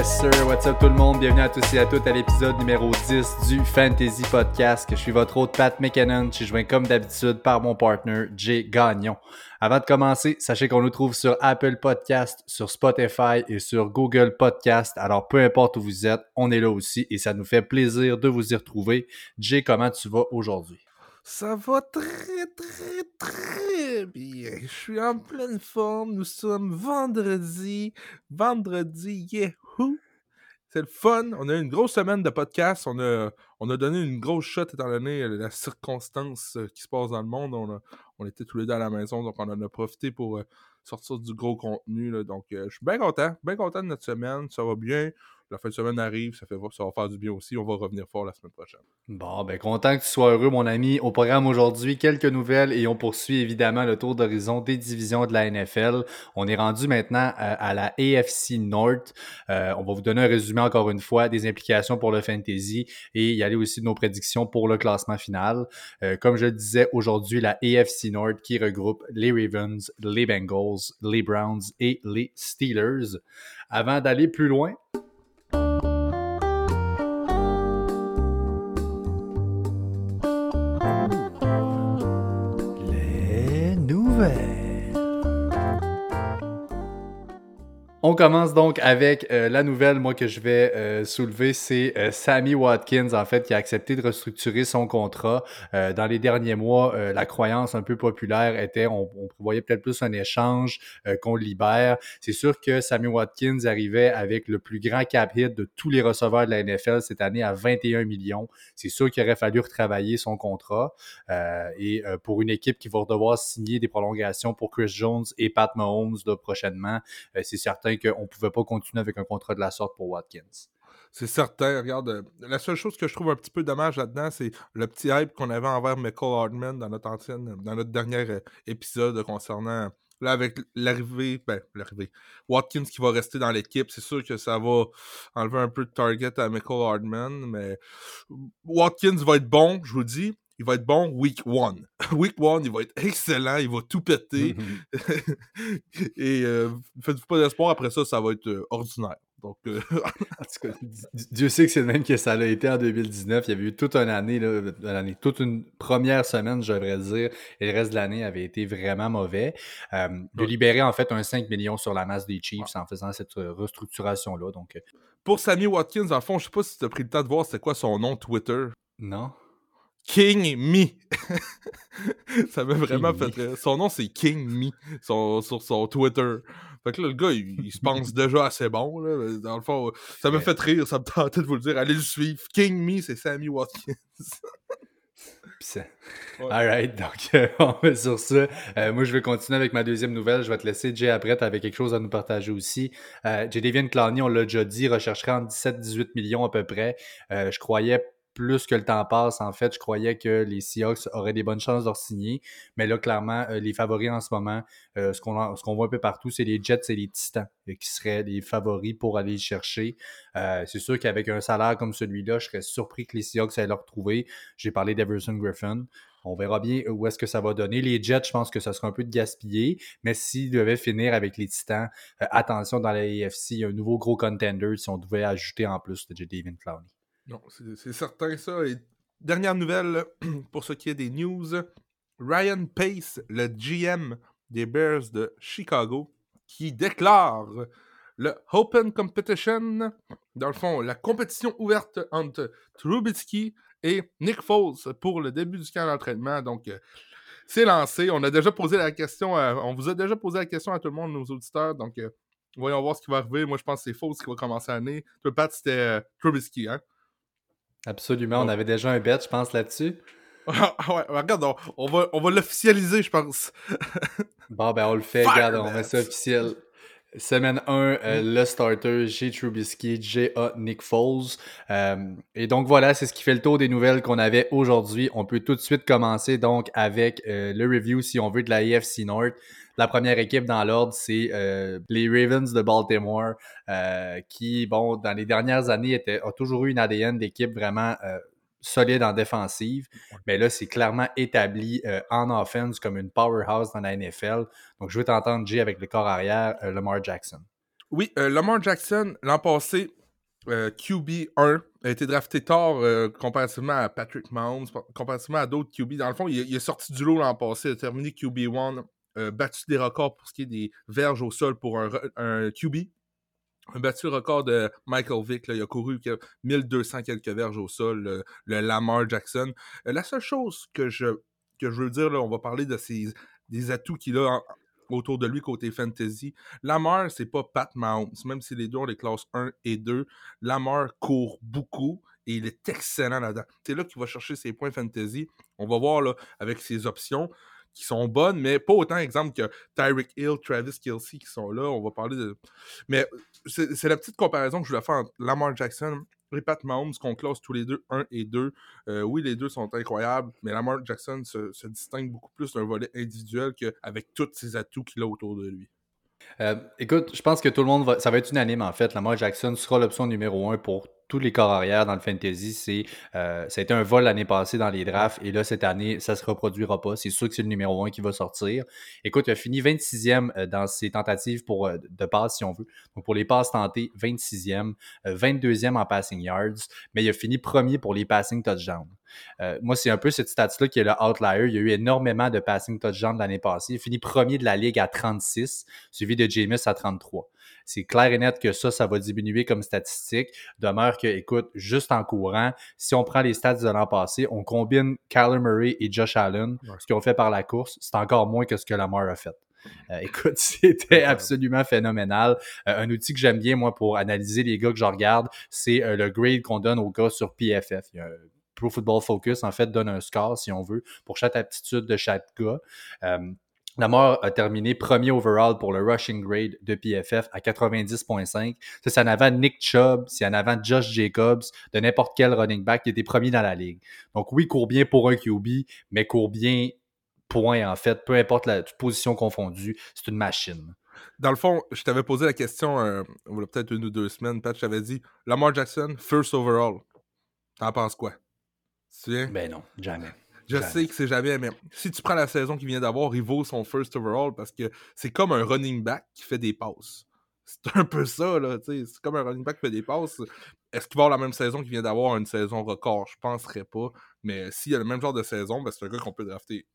Yes, sir. What's up, tout le monde? Bienvenue à tous et à toutes à l'épisode numéro 10 du Fantasy Podcast. Je suis votre hôte Pat McKinnon. Je suis joint comme d'habitude par mon partner Jay Gagnon. Avant de commencer, sachez qu'on nous trouve sur Apple Podcast, sur Spotify et sur Google Podcast. Alors, peu importe où vous êtes, on est là aussi et ça nous fait plaisir de vous y retrouver. Jay, comment tu vas aujourd'hui? Ça va très, très, très bien. Je suis en pleine forme. Nous sommes vendredi. Vendredi, C'est le fun. On a eu une grosse semaine de podcast. On a, on a donné une grosse shot étant donné la circonstance euh, qui se passe dans le monde. On, était tous les deux à la maison, donc on en a profité pour euh, sortir du gros contenu. Donc, euh, je suis bien content. Bien content de notre semaine. Ça va bien la fin de semaine arrive, ça, fait, ça va faire du bien aussi. On va revenir fort la semaine prochaine. Bon, ben content que tu sois heureux, mon ami. Au programme aujourd'hui, quelques nouvelles et on poursuit évidemment le tour d'horizon des divisions de la NFL. On est rendu maintenant à, la AFC North. Euh, on va vous donner un résumé encore une fois des implications pour le fantasy et y aller aussi de nos prédictions pour le classement final. Euh, comme je le disais aujourd'hui, la AFC North qui regroupe les Ravens, les Bengals, les Browns et les Steelers. Avant d'aller plus loin, Groovy. On commence donc avec euh, la nouvelle, moi, que je vais euh, soulever, c'est euh, Sammy Watkins, en fait, qui a accepté de restructurer son contrat. dans les derniers mois, la croyance un peu populaire était, on, prévoyait peut-être plus un échange qu'on libère. C'est sûr que Sammy Watkins arrivait avec le plus grand cap hit de tous les receveurs de la NFL cette année à 21 millions. C'est sûr qu'il aurait fallu retravailler son contrat. et pour une équipe qui va devoir signer des prolongations pour Chris Jones et Pat Mahomes là, prochainement, c'est certain qu'on ne pouvait pas continuer avec un contrat de la sorte pour Watkins. C'est certain. Regarde, la seule chose que je trouve un petit peu dommage là-dedans, c'est le petit hype qu'on avait envers Michael Hardman dans notre ancienne, dans notre dernier euh, épisode concernant. Là, avec l'arrivée, ben, l'arrivée. Watkins qui va rester dans l'équipe, c'est sûr que ça va enlever un peu de target à Michael Hardman, mais Watkins va être bon, je vous dis il va être bon week one. week one, il va être excellent, il va tout péter. Et euh, faites-vous pas d'espoir, après ça, ça va être euh, ordinaire. Donc, euh, Dieu sait que c'est le même que ça l'a été en 2019. Il y avait eu toute une année, là, toute une première semaine, je devrais dire, et le reste de l'année avait été vraiment mauvais. de libérer en fait un 5 millions sur la masse des Chiefs en faisant cette restructuration-là. Donc, Pour Sammy Watkins, en fond, je sais pas si tu as pris le temps de voir c'était quoi son nom Twitter. Non. King Me. ça m'a vraiment fait rire. Son nom, c'est King Me sur son Twitter. Fait que là, le gars, il, se pense déjà assez bon. Là. Dans le fond, ça m'a fait rire. Ça me tentait de vous le dire. Allez le suivre. King Me, c'est Sammy Watkins. Alright, donc on va sur ça. Euh, moi, je vais continuer avec ma deuxième nouvelle. Je vais te laisser, Jay, après. Avais quelque chose à nous partager aussi. Euh, J. Davian Clowney, on l'a déjà dit, rechercherait en 17-18 millions à peu près. Euh, je croyais plus que le temps passe, en fait, je croyais que les Seahawks auraient des bonnes chances de signer. Mais là, clairement, euh, les favoris en ce moment, euh, ce qu'on voit un peu partout, c'est les Jets et les Titans euh, qui seraient les favoris pour aller chercher. c'est sûr qu'avec un salaire comme celui-là, je serais surpris que les Seahawks aient le retrouver. J'ai parlé d'Everson Griffin. On verra bien où est-ce que ça va donner. Les Jets, je pense que ça sera un peu de gaspillé, mais s'ils devaient finir avec les Titans, attention dans la AFC, il y a un nouveau gros contender si on devait ajouter en plus de J. David Clowney. Non, c'est certain ça. Et dernière nouvelle pour ce qui est des news. Ryan Pace, le GM des Bears de Chicago, qui déclare le Open Competition, dans le fond, la compétition ouverte entre Trubisky et Nick Foles pour le début du camp d'entraînement. Donc, euh, c'est lancé. On a déjà posé la question, on vous a déjà posé la question à tout le monde, nos auditeurs. Donc, euh, voyons voir ce qui va arriver. Moi, je pense que c'est Foles qui va commencer l'année. Toi, Pat, c'était euh, Trubisky, hein? Absolument, on avait déjà un bet, je pense, là-dessus. Ouais, regarde, on, va, on va l'officialiser, je pense. bon, ben on le fait, regarde, on met ça officiel. Semaine 1, euh, mm. le starter, J. Trubisky, J.A. Nick Foles. Euh, et donc voilà, c'est ce qui fait le tour des nouvelles qu'on avait aujourd'hui. On peut tout de suite commencer donc avec euh, le review, si on veut, de la AFC North. La première équipe dans l'ordre, c'est les Ravens de Baltimore, qui, bon, dans les dernières années, était, a toujours eu une ADN d'équipe vraiment solide en défensive, mais là, c'est clairement établi euh, en offense comme une powerhouse dans la NFL. Donc, je veux t'entendre, Jay, avec le corps arrière, euh, Lamar Jackson. Oui, Lamar Jackson, l'an passé, QB1 a été drafté tard comparativement à Patrick Mahomes, comparativement à d'autres QB. Dans le fond, il, est sorti du lot l'an passé, il a terminé QB1, battu des records pour ce qui est des verges au sol pour un, un QB a battu le record de Michael Vick. il a couru 1200 quelques verges au sol, le, Lamar Jackson. Euh, la seule chose que je, que je veux dire, là, on va parler de ses, des atouts qu'il a autour de lui côté fantasy. Lamar, c'est pas Pat Mahomes. Même si les deux ont les classes 1 et 2, Lamar court beaucoup et il est excellent là-dedans. C'est là qu'il va chercher ses points fantasy. On va voir là, avec ses options qui sont bonnes, mais pas autant, exemple, que Tyreek Hill, Travis Kelsey qui sont là. On va parler de. Mais c'est la petite comparaison que je voulais faire entre Lamar Jackson et Pat Mahomes, qu'on classe tous les deux 1 et 2. Euh, oui, les deux sont incroyables, mais Lamar Jackson se, se distingue beaucoup plus d'un volet individuel qu'avec tous ses atouts qu'il a autour de lui. Euh, écoute, je pense que tout le monde va. Ça va être unanime en fait. Lamar Jackson sera l'option numéro un pour tous les corps arrière dans le fantasy, c'est euh, ça a été un vol l'année passée dans les drafts et là, cette année, ça se reproduira pas. C'est sûr que c'est le numéro 1 qui va sortir. Écoute, il a fini 26e euh, dans ses tentatives pour, euh, de passe, si on veut. Donc, pour les passes tentées, 26e, 22e en passing yards, mais il a fini premier pour les passing touchdowns. moi, c'est un peu cette stat-là qui est le outlier. Il y a eu énormément de passing touchdowns l'année passée. Il a fini premier de la ligue à 36, suivi de Jameis à 33 c'est clair et net que ça, ça va diminuer comme statistique. Demeure que, écoute, juste en courant, si on prend les stats de l'an passé, on combine Kyler Murray et Josh Allen, ce qu'ils ont fait par la course, c'est encore moins que ce que Lamar a fait. Euh, écoute, c'était absolument phénoménal. Euh, un outil que j'aime bien, moi, pour analyser les gars que je regarde, c'est euh, le grade qu'on donne aux gars sur PFF. Pro Football Focus, en fait, donne un score, si on veut, pour chaque aptitude de chaque gars. Lamar a terminé premier overall pour le rushing grade de PFF à 90.5. Ça, c'est en avant Nick Chubb, c'est en avant Josh Jacobs, de n'importe quel running back qui était premier dans la ligue. Donc oui, court bien pour un QB, mais court bien point en fait, peu importe la position confondue, c'est une machine. Dans le fond, je t'avais posé la question, euh, peut-être une ou deux semaines, Pat, je t'avais dit, Lamar Jackson, first overall. T'en penses quoi? Tu Ben non, jamais. Je sais que c'est jamais, mais si tu prends la saison qu'il vient d'avoir, il vaut son first overall parce que c'est comme un running back qui fait des passes. C'est un peu ça, là. C'est comme un running back qui fait des passes. Est-ce qu'il va avoir la même saison qu'il vient d'avoir une saison record? Je penserais pas. Mais s'il y a le même genre de saison, ben c'est un gars qu'on peut drafter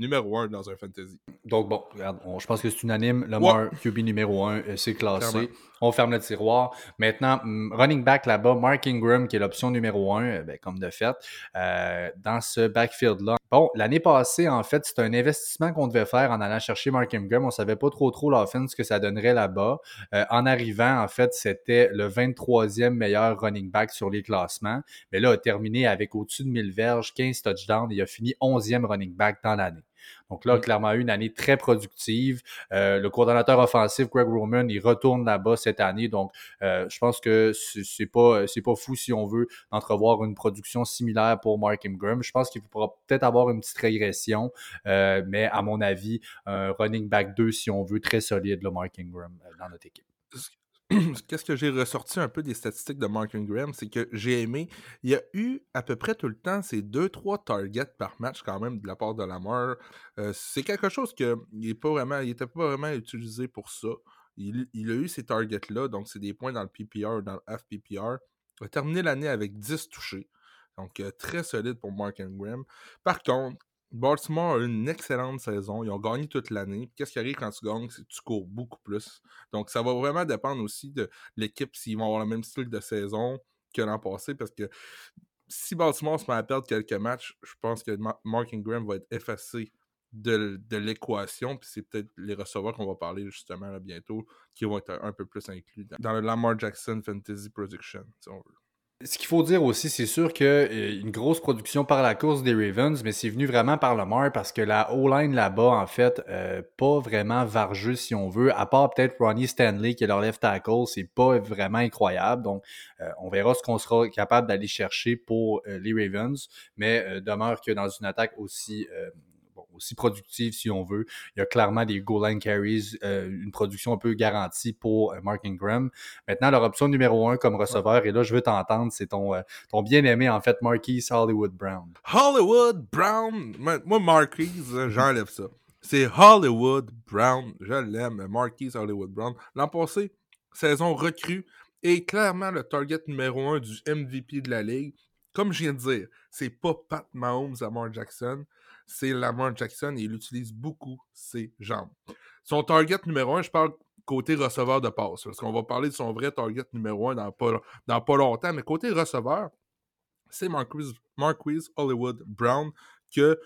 numéro 1 dans un fantasy. Donc bon, regarde, je pense que c'est unanime. Lamar QB numéro 1, euh, c'est classé. On ferme le tiroir. Maintenant, running back là-bas, Mark Ingram, qui est l'option numéro 1, euh, ben, comme de fait, euh, dans ce backfield-là. Bon, l'année passée, en fait, c'est un investissement qu'on devait faire en allant chercher Mark Ingram. On savait pas trop trop l'offense que ça donnerait là-bas. en arrivant, en fait, c'était le 23e meilleur running back sur les classements. Mais là, a terminé avec au-dessus de 1000 verges, 15 touchdowns et il a fini 11e running back dans l'année. Donc là, clairement, une année très productive. Euh, le coordonnateur offensif, Greg Roman, il retourne là-bas cette année. Donc, euh, je pense que c'est pas, pas fou si on veut entrevoir une production similaire pour Mark Ingram. Je pense qu'il pourra peut-être avoir une petite régression, euh, mais à mon avis, un running back 2, si on veut, très solide, le Mark Ingram, dans notre équipe. Qu'est-ce que j'ai ressorti un peu des statistiques de Mark Ingram, c'est que j'ai aimé. Il y a eu à peu près tout le temps ces 2-3 targets par match quand même de la part de Lamar. Euh, c'est quelque chose qui n'était pas vraiment, il pas vraiment utilisé pour ça. Il, a eu ces targets-là, donc c'est des points dans le PPR dans le FPPR. Il a terminé l'année avec 10 touchés. Donc, euh, très solide pour Mark Ingram. Par contre, Baltimore a eu une excellente saison. Ils ont gagné toute l'année. Qu'est-ce qui arrive quand tu gagnes? C'est que tu cours beaucoup plus. Donc, ça va vraiment dépendre aussi de l'équipe s'ils vont avoir le même style de saison que l'an passé. Parce que si Baltimore se met à perdre quelques matchs, je pense que Mark Ingram va être effacé de, l'équation. Puis c'est peut-être les receveurs qu'on va parler justement bientôt qui vont être un peu plus inclus dans, le Lamar Jackson Fantasy Production. Ce qu'il faut dire aussi, c'est sûr qu'il y a une grosse production par la course des Ravens, mais c'est venu vraiment par le Lamar parce que la O-line là-bas, en fait, euh, pas vraiment vargeux si on veut, à part peut-être Ronnie Stanley qui est leur left tackle, c'est pas vraiment incroyable. Donc, euh, on verra ce qu'on sera capable d'aller chercher pour euh, les Ravens, mais demeure que dans une attaque aussi aussi productive si on veut. Il y a clairement des goal line carries, euh, une production un peu garantie pour euh, Mark Ingram. Maintenant, leur option numéro un comme receveur, et là, je veux t'entendre, c'est ton, euh, ton bien-aimé, en fait, Marquise Hollywood Brown. Hollywood Brown! Moi, Marquise, j'enlève ça. C'est Hollywood Brown. Je l'aime, Marquise Hollywood Brown. L'an passé, saison recrue et clairement le target numéro un du MVP de la ligue. Comme je viens de dire, c'est pas Pat Mahomes, Lamar Jackson, c'est Lamar Jackson et il utilise beaucoup ses jambes. Son target numéro un, je parle côté receveur de passe, parce qu'on va parler de son vrai target numéro un dans pas, dans pas longtemps, mais côté receveur, c'est Marquise, Hollywood Brown que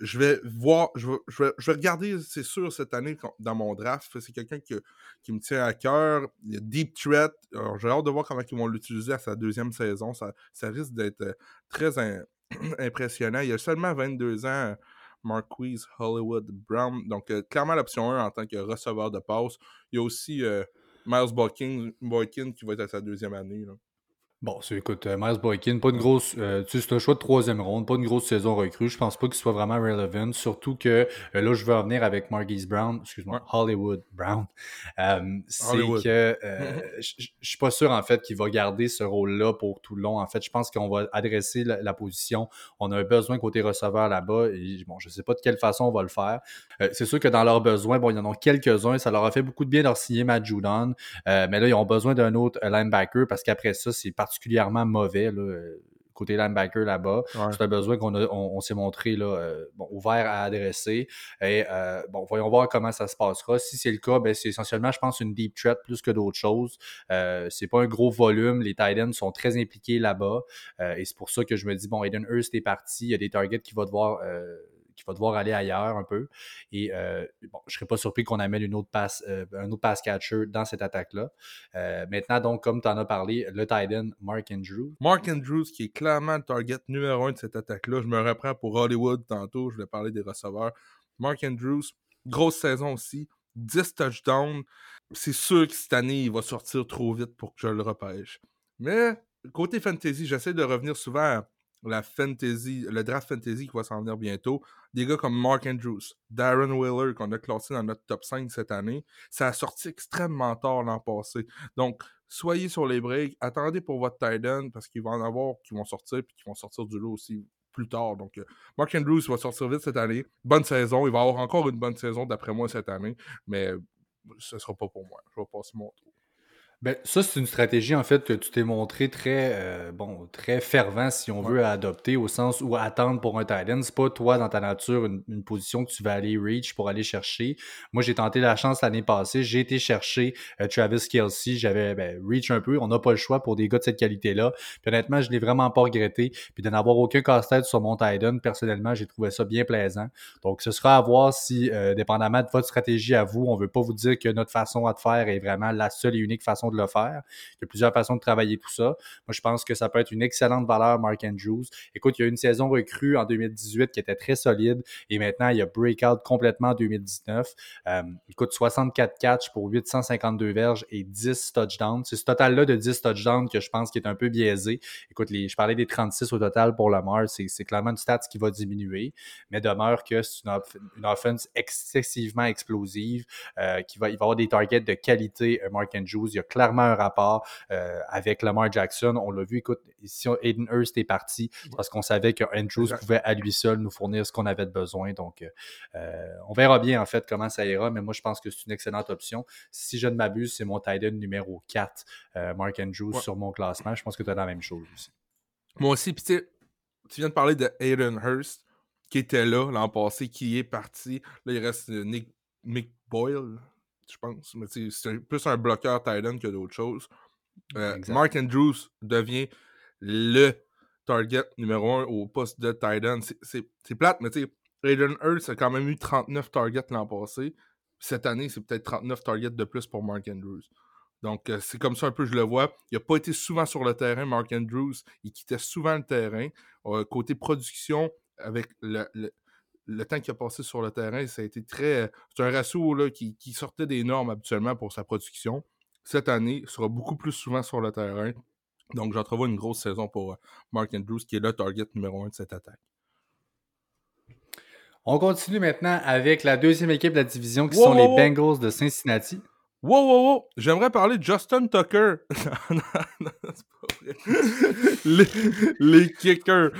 je vais voir, je vais, regarder, c'est sûr, cette année dans mon draft. C'est quelqu'un qui, qui, me tient à cœur. Il y a Deep Threat. j'ai hâte de voir comment ils vont l'utiliser à sa deuxième saison. Ça, ça risque d'être euh, très impressionnant. Il a seulement 22 ans, Marquise Hollywood Brown. Donc, euh, clairement, l'option 1 en tant que receveur de passe. Il y a aussi euh, Miles Boykin, qui va être à sa deuxième année. Là. Bon, c'est, écoute, euh, Miles Boykin, pas une grosse. Euh, tu sais, c'est un choix de troisième ronde, pas une grosse saison recrue. Je pense pas qu'il soit vraiment relevant. Surtout que euh, là, je veux revenir avec Marquise Brown, excuse-moi, Hollywood Brown. c'est que je suis pas sûr, en fait, qu'il va garder ce rôle-là pour tout le long. En fait, je pense qu'on va adresser la, position. On a un besoin côté receveur là-bas. Et bon, je sais pas de quelle façon on va le faire. c'est sûr que dans leurs besoins, bon, il y en a quelques-uns. Ça leur a fait beaucoup de bien de signer Matt Judon. mais là, ils ont besoin d'un autre linebacker parce qu'après ça, c'est particulièrement mauvais. côté linebacker là-bas. C'est un besoin qu'on on, s'est montré là, euh, ouvert à adresser. Et euh, bon, voyons voir comment ça se passera. Si c'est le cas, ben, c'est essentiellement, je pense, une deep threat plus que d'autres choses. Euh, c'est pas un gros volume. Les Titans sont très impliqués là-bas. et c'est pour ça que je me dis, bon, Aiden Hurst est parti. Il y a des targets qui vont devoir qui va devoir aller ailleurs un peu. Et euh, bon, je ne serais pas surpris qu'on amène une autre euh, un autre pass catcher dans cette attaque-là. Euh, maintenant, donc, comme tu en as parlé, le Titan, Mark Andrews. Mark Andrews, qui est clairement le target numéro un de cette attaque-là. Je me reprends pour Hollywood tantôt. Je vais parler des receveurs. Mark Andrews, grosse saison aussi. 10 touchdowns. C'est sûr que cette année, il va sortir trop vite pour que je le repêche. Mais côté fantasy, j'essaie de revenir souvent à la fantasy, le draft fantasy qui va s'en venir bientôt. Des gars comme Mark Andrews, Darren Wheeler, qu'on a classé dans notre top 5 cette année, ça a sorti extrêmement tard l'an passé. Donc, soyez sur les breaks, attendez pour votre tight end parce qu'il va en avoir qui vont sortir puis qui vont sortir du lot aussi plus tard. Donc, euh, Mark Andrews va sortir vite cette année. Bonne saison. Il va avoir encore une bonne saison d'après moi cette année, mais ce ne sera pas pour moi. Je vais passer mon tour. Ben, ça, c'est une stratégie, en fait, que tu t'es montré très, euh, bon, très fervent, si on veut, à adopter, au sens où attendre pour un tight end. C'est pas toi, dans ta nature, une, position que tu vas aller reach pour aller chercher. Moi, j'ai tenté la chance l'année passée. J'ai été chercher euh, Travis Kelsey. J'avais ben, reach un peu. On n'a pas le choix pour des gars de cette qualité-là. Puis honnêtement, je l'ai vraiment pas regretté. Puis de n'avoir aucun casse-tête sur mon tight end, personnellement, j'ai trouvé ça bien plaisant. Donc, ce sera à voir si, euh, dépendamment de votre stratégie à vous, on veut pas vous dire que notre façon à te faire est vraiment la seule et unique façon de le faire. Il y a plusieurs façons de travailler tout ça. Moi, je pense que ça peut être une excellente valeur, Mark Andrews. Écoute, il y a une saison recrue en 2018 qui était très solide et maintenant, il y a breakout complètement en 2019. Euh, écoute, 64 catchs pour 852 verges et 10 touchdowns. C'est ce total-là de 10 touchdowns que je pense qui est un peu biaisé. Écoute, je parlais des 36 au total pour Lamar. C'est clairement une stat qui va diminuer, mais demeure que c'est une, offense excessivement explosive, euh, qui va, il va avoir des targets de qualité, euh, Mark Andrews. Il y a clairement un rapport euh, avec Lamar Jackson. On l'a vu, écoute, si Aiden Hurst est parti, parce qu'on savait que Andrews pouvait à lui seul nous fournir ce qu'on avait besoin. Donc, euh, on verra bien en fait comment ça ira, mais moi je pense que c'est une excellente option. Si je ne m'abuse, c'est mon tight end numéro 4, euh, Mark Andrews, sur mon classement. Je pense que tu as la même chose aussi. Moi aussi, puis tu viens de parler de Aiden Hurst qui était là l'an passé, qui est parti. Là, il reste Nick, Mick Boyle, je pense. Mais c'est plus un bloqueur Titan que d'autres choses. Euh, Mark Andrews devient le target numéro un au poste de Titan. C'est plate, mais tu sais, Aiden Hurst a quand même eu 39 targets l'an passé. Cette année, c'est peut-être 39 targets de plus pour Mark Andrews. Donc, euh, c'est comme ça un peu je le vois. Il n'a pas été souvent sur le terrain, Mark Andrews. Il quittait souvent le terrain. Euh, côté production, avec le, le temps qu'il a passé sur le terrain, ça a été très. C'est un ratio là, qui, sortait des normes habituellement pour sa production. Cette année, il sera beaucoup plus souvent sur le terrain. Donc, j'entrevois une grosse saison pour euh, Mark Andrews, qui est le target numéro un de cette attaque. On continue maintenant avec la deuxième équipe de la division, qui sont les Bengals de Cincinnati. Wow, wow, wow! J'aimerais parler de Justin Tucker. non, c'est pas les, kickers.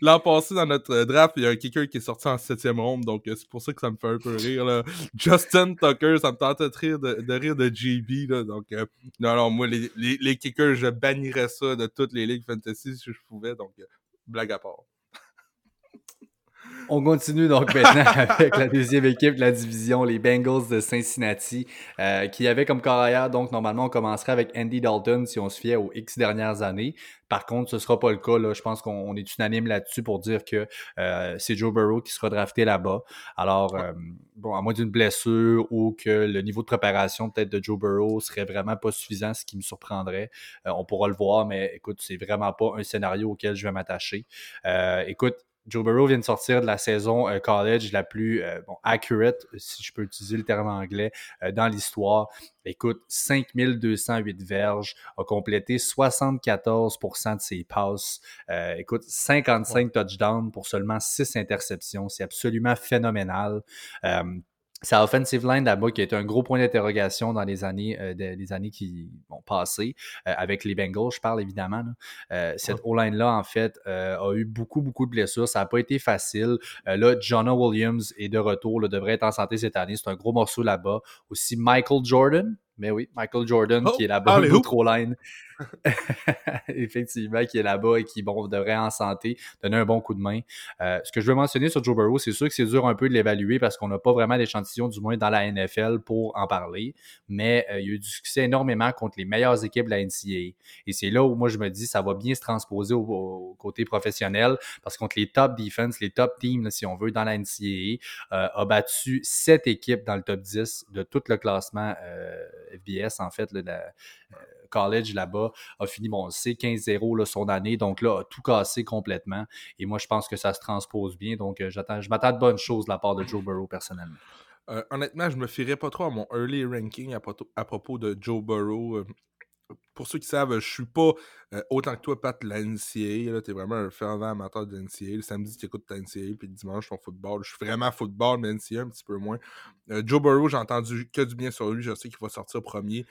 L'an passé, dans notre draft, il y a un kicker qui est sorti en septième ronde, donc euh, c'est pour ça que ça me fait un peu rire. Justin Tucker, ça me tentait de rire de, rire de JB. Là, donc, euh, non, non, moi, les, les, kickers, je bannirais ça de toutes les ligues fantasy si je pouvais, donc euh, blague à part. On continue donc maintenant avec la deuxième équipe de la division, les Bengals de Cincinnati, euh, qui avait comme carrière, donc normalement on commencerait avec Andy Dalton si on se fiait aux X dernières années. Par contre, ce ne sera pas le cas. Là. Je pense qu'on est unanime là-dessus pour dire que euh, c'est Joe Burrow qui sera drafté là-bas. Alors, euh, bon, à moins d'une blessure ou que le niveau de préparation peut-être de Joe Burrow serait vraiment pas suffisant, ce qui me surprendrait. on pourra le voir, mais écoute, c'est vraiment pas un scénario auquel je vais m'attacher. écoute, Joe Burrow vient de sortir de la saison euh, college la plus euh, accurate, si je peux utiliser le terme anglais, euh, dans l'histoire. Écoute, 5208 verges, a complété 74% de ses passes. écoute, 55 touchdowns pour seulement 6 interceptions. C'est absolument phénoménal. Sa offensive line là-bas qui a été un gros point d'interrogation dans les années, euh, années qui vont passer euh, avec les Bengals, je parle évidemment. Euh, cette O-line-là, en fait, a eu beaucoup, beaucoup de blessures. Ça n'a pas été facile. là, Jonah Williams est de retour, là, devrait être en santé cette année. C'est un gros morceau là-bas. Aussi Michael Jordan, mais oui, Michael Jordan qui est oh, là-bas, l'autre line. Effectivement, qui est là-bas et qui, bon, devrait en santé donner un bon coup de main. Euh, ce que je veux mentionner sur Joe Burrow, c'est sûr que c'est dur un peu de l'évaluer parce qu'on n'a pas vraiment d'échantillon, du moins dans la NFL, pour en parler. Mais euh, il y a eu du succès énormément contre les meilleures équipes de la NCAA. Et c'est là où moi je me dis ça va bien se transposer au, côté professionnel parce que contre les top defense, les top teams, si on veut, dans la NCAA, euh, a battu sept équipes dans le top 10 de tout le classement FBS, en fait, euh, college là-bas, a fini, bon, c'est 15-0 son année, donc là, a tout cassé complètement. Et moi, je pense que ça se transpose bien, donc euh, j'attends, je m'attends de bonnes choses de la part de Joe Burrow personnellement. Euh, honnêtement, je me fierais pas trop à mon early ranking à, propos de Joe Burrow pour ceux qui savent, je suis pas euh, autant que toi, Pat, la NCAA. Tu es vraiment un fervent amateur de NCAA. Le samedi, tu écoutes ta NCAA, puis le dimanche, ton football. Je suis vraiment football, mais NCAA un petit peu moins. Euh, Joe Burrow, j'ai entendu que du bien sur lui. Je sais qu'il va sortir premier.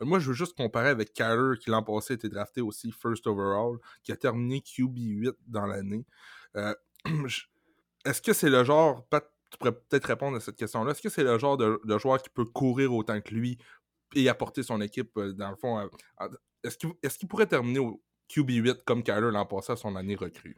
Moi, je veux juste comparer avec Kyler, qui l'an passé a été drafté aussi first overall, qui a terminé QB8 dans l'année. Euh, est-ce que c'est le genre, Pat, tu pourrais peut-être répondre à cette question-là. Est-ce que c'est le genre de, joueur qui peut courir autant que lui, et apporter son équipe, euh, dans le fond. Est-ce qu'il pourrait terminer au QB8 comme Kyler l'an passé à son année recrue?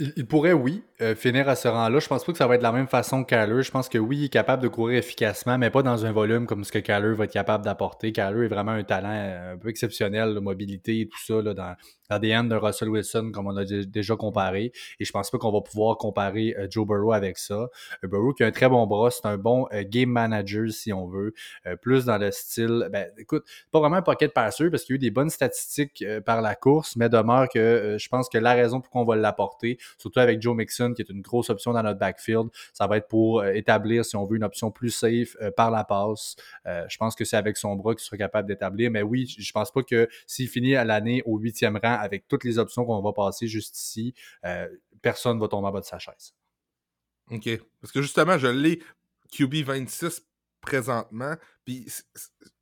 Il, pourrait, oui, euh, finir à ce rang-là. Je pense pas que ça va être de la même façon que Kyler. Je pense que oui, il est capable de courir efficacement, mais pas dans un volume comme ce que Kyler va être capable d'apporter. Kyler est vraiment un talent euh, un peu exceptionnel, de mobilité et tout ça, là, dans, l'ADN de Russell Wilson, comme on a déjà comparé. Et je pense pas qu'on va pouvoir comparer euh, Joe Burrow avec ça. Burrow qui a un très bon bras, c'est un bon game manager, si on veut. plus dans le style, ben, écoute, pas vraiment un pocket passer parce qu'il y a eu des bonnes statistiques par la course, mais demeure que je pense que la raison pour qu'on va l'apporter, surtout avec Joe Mixon, qui est une grosse option dans notre backfield. Ça va être pour euh, établir, si on veut, une option plus safe euh, par la passe. Euh, je pense que c'est avec son bras qu'il sera capable d'établir. Mais oui, je pense pas que s'il finit à l'année au huitième rang avec toutes les options qu'on va passer juste ici, personne ne va tomber en bas de sa chaise. OK. Parce que justement, je l'ai QB 26 présentement. Puis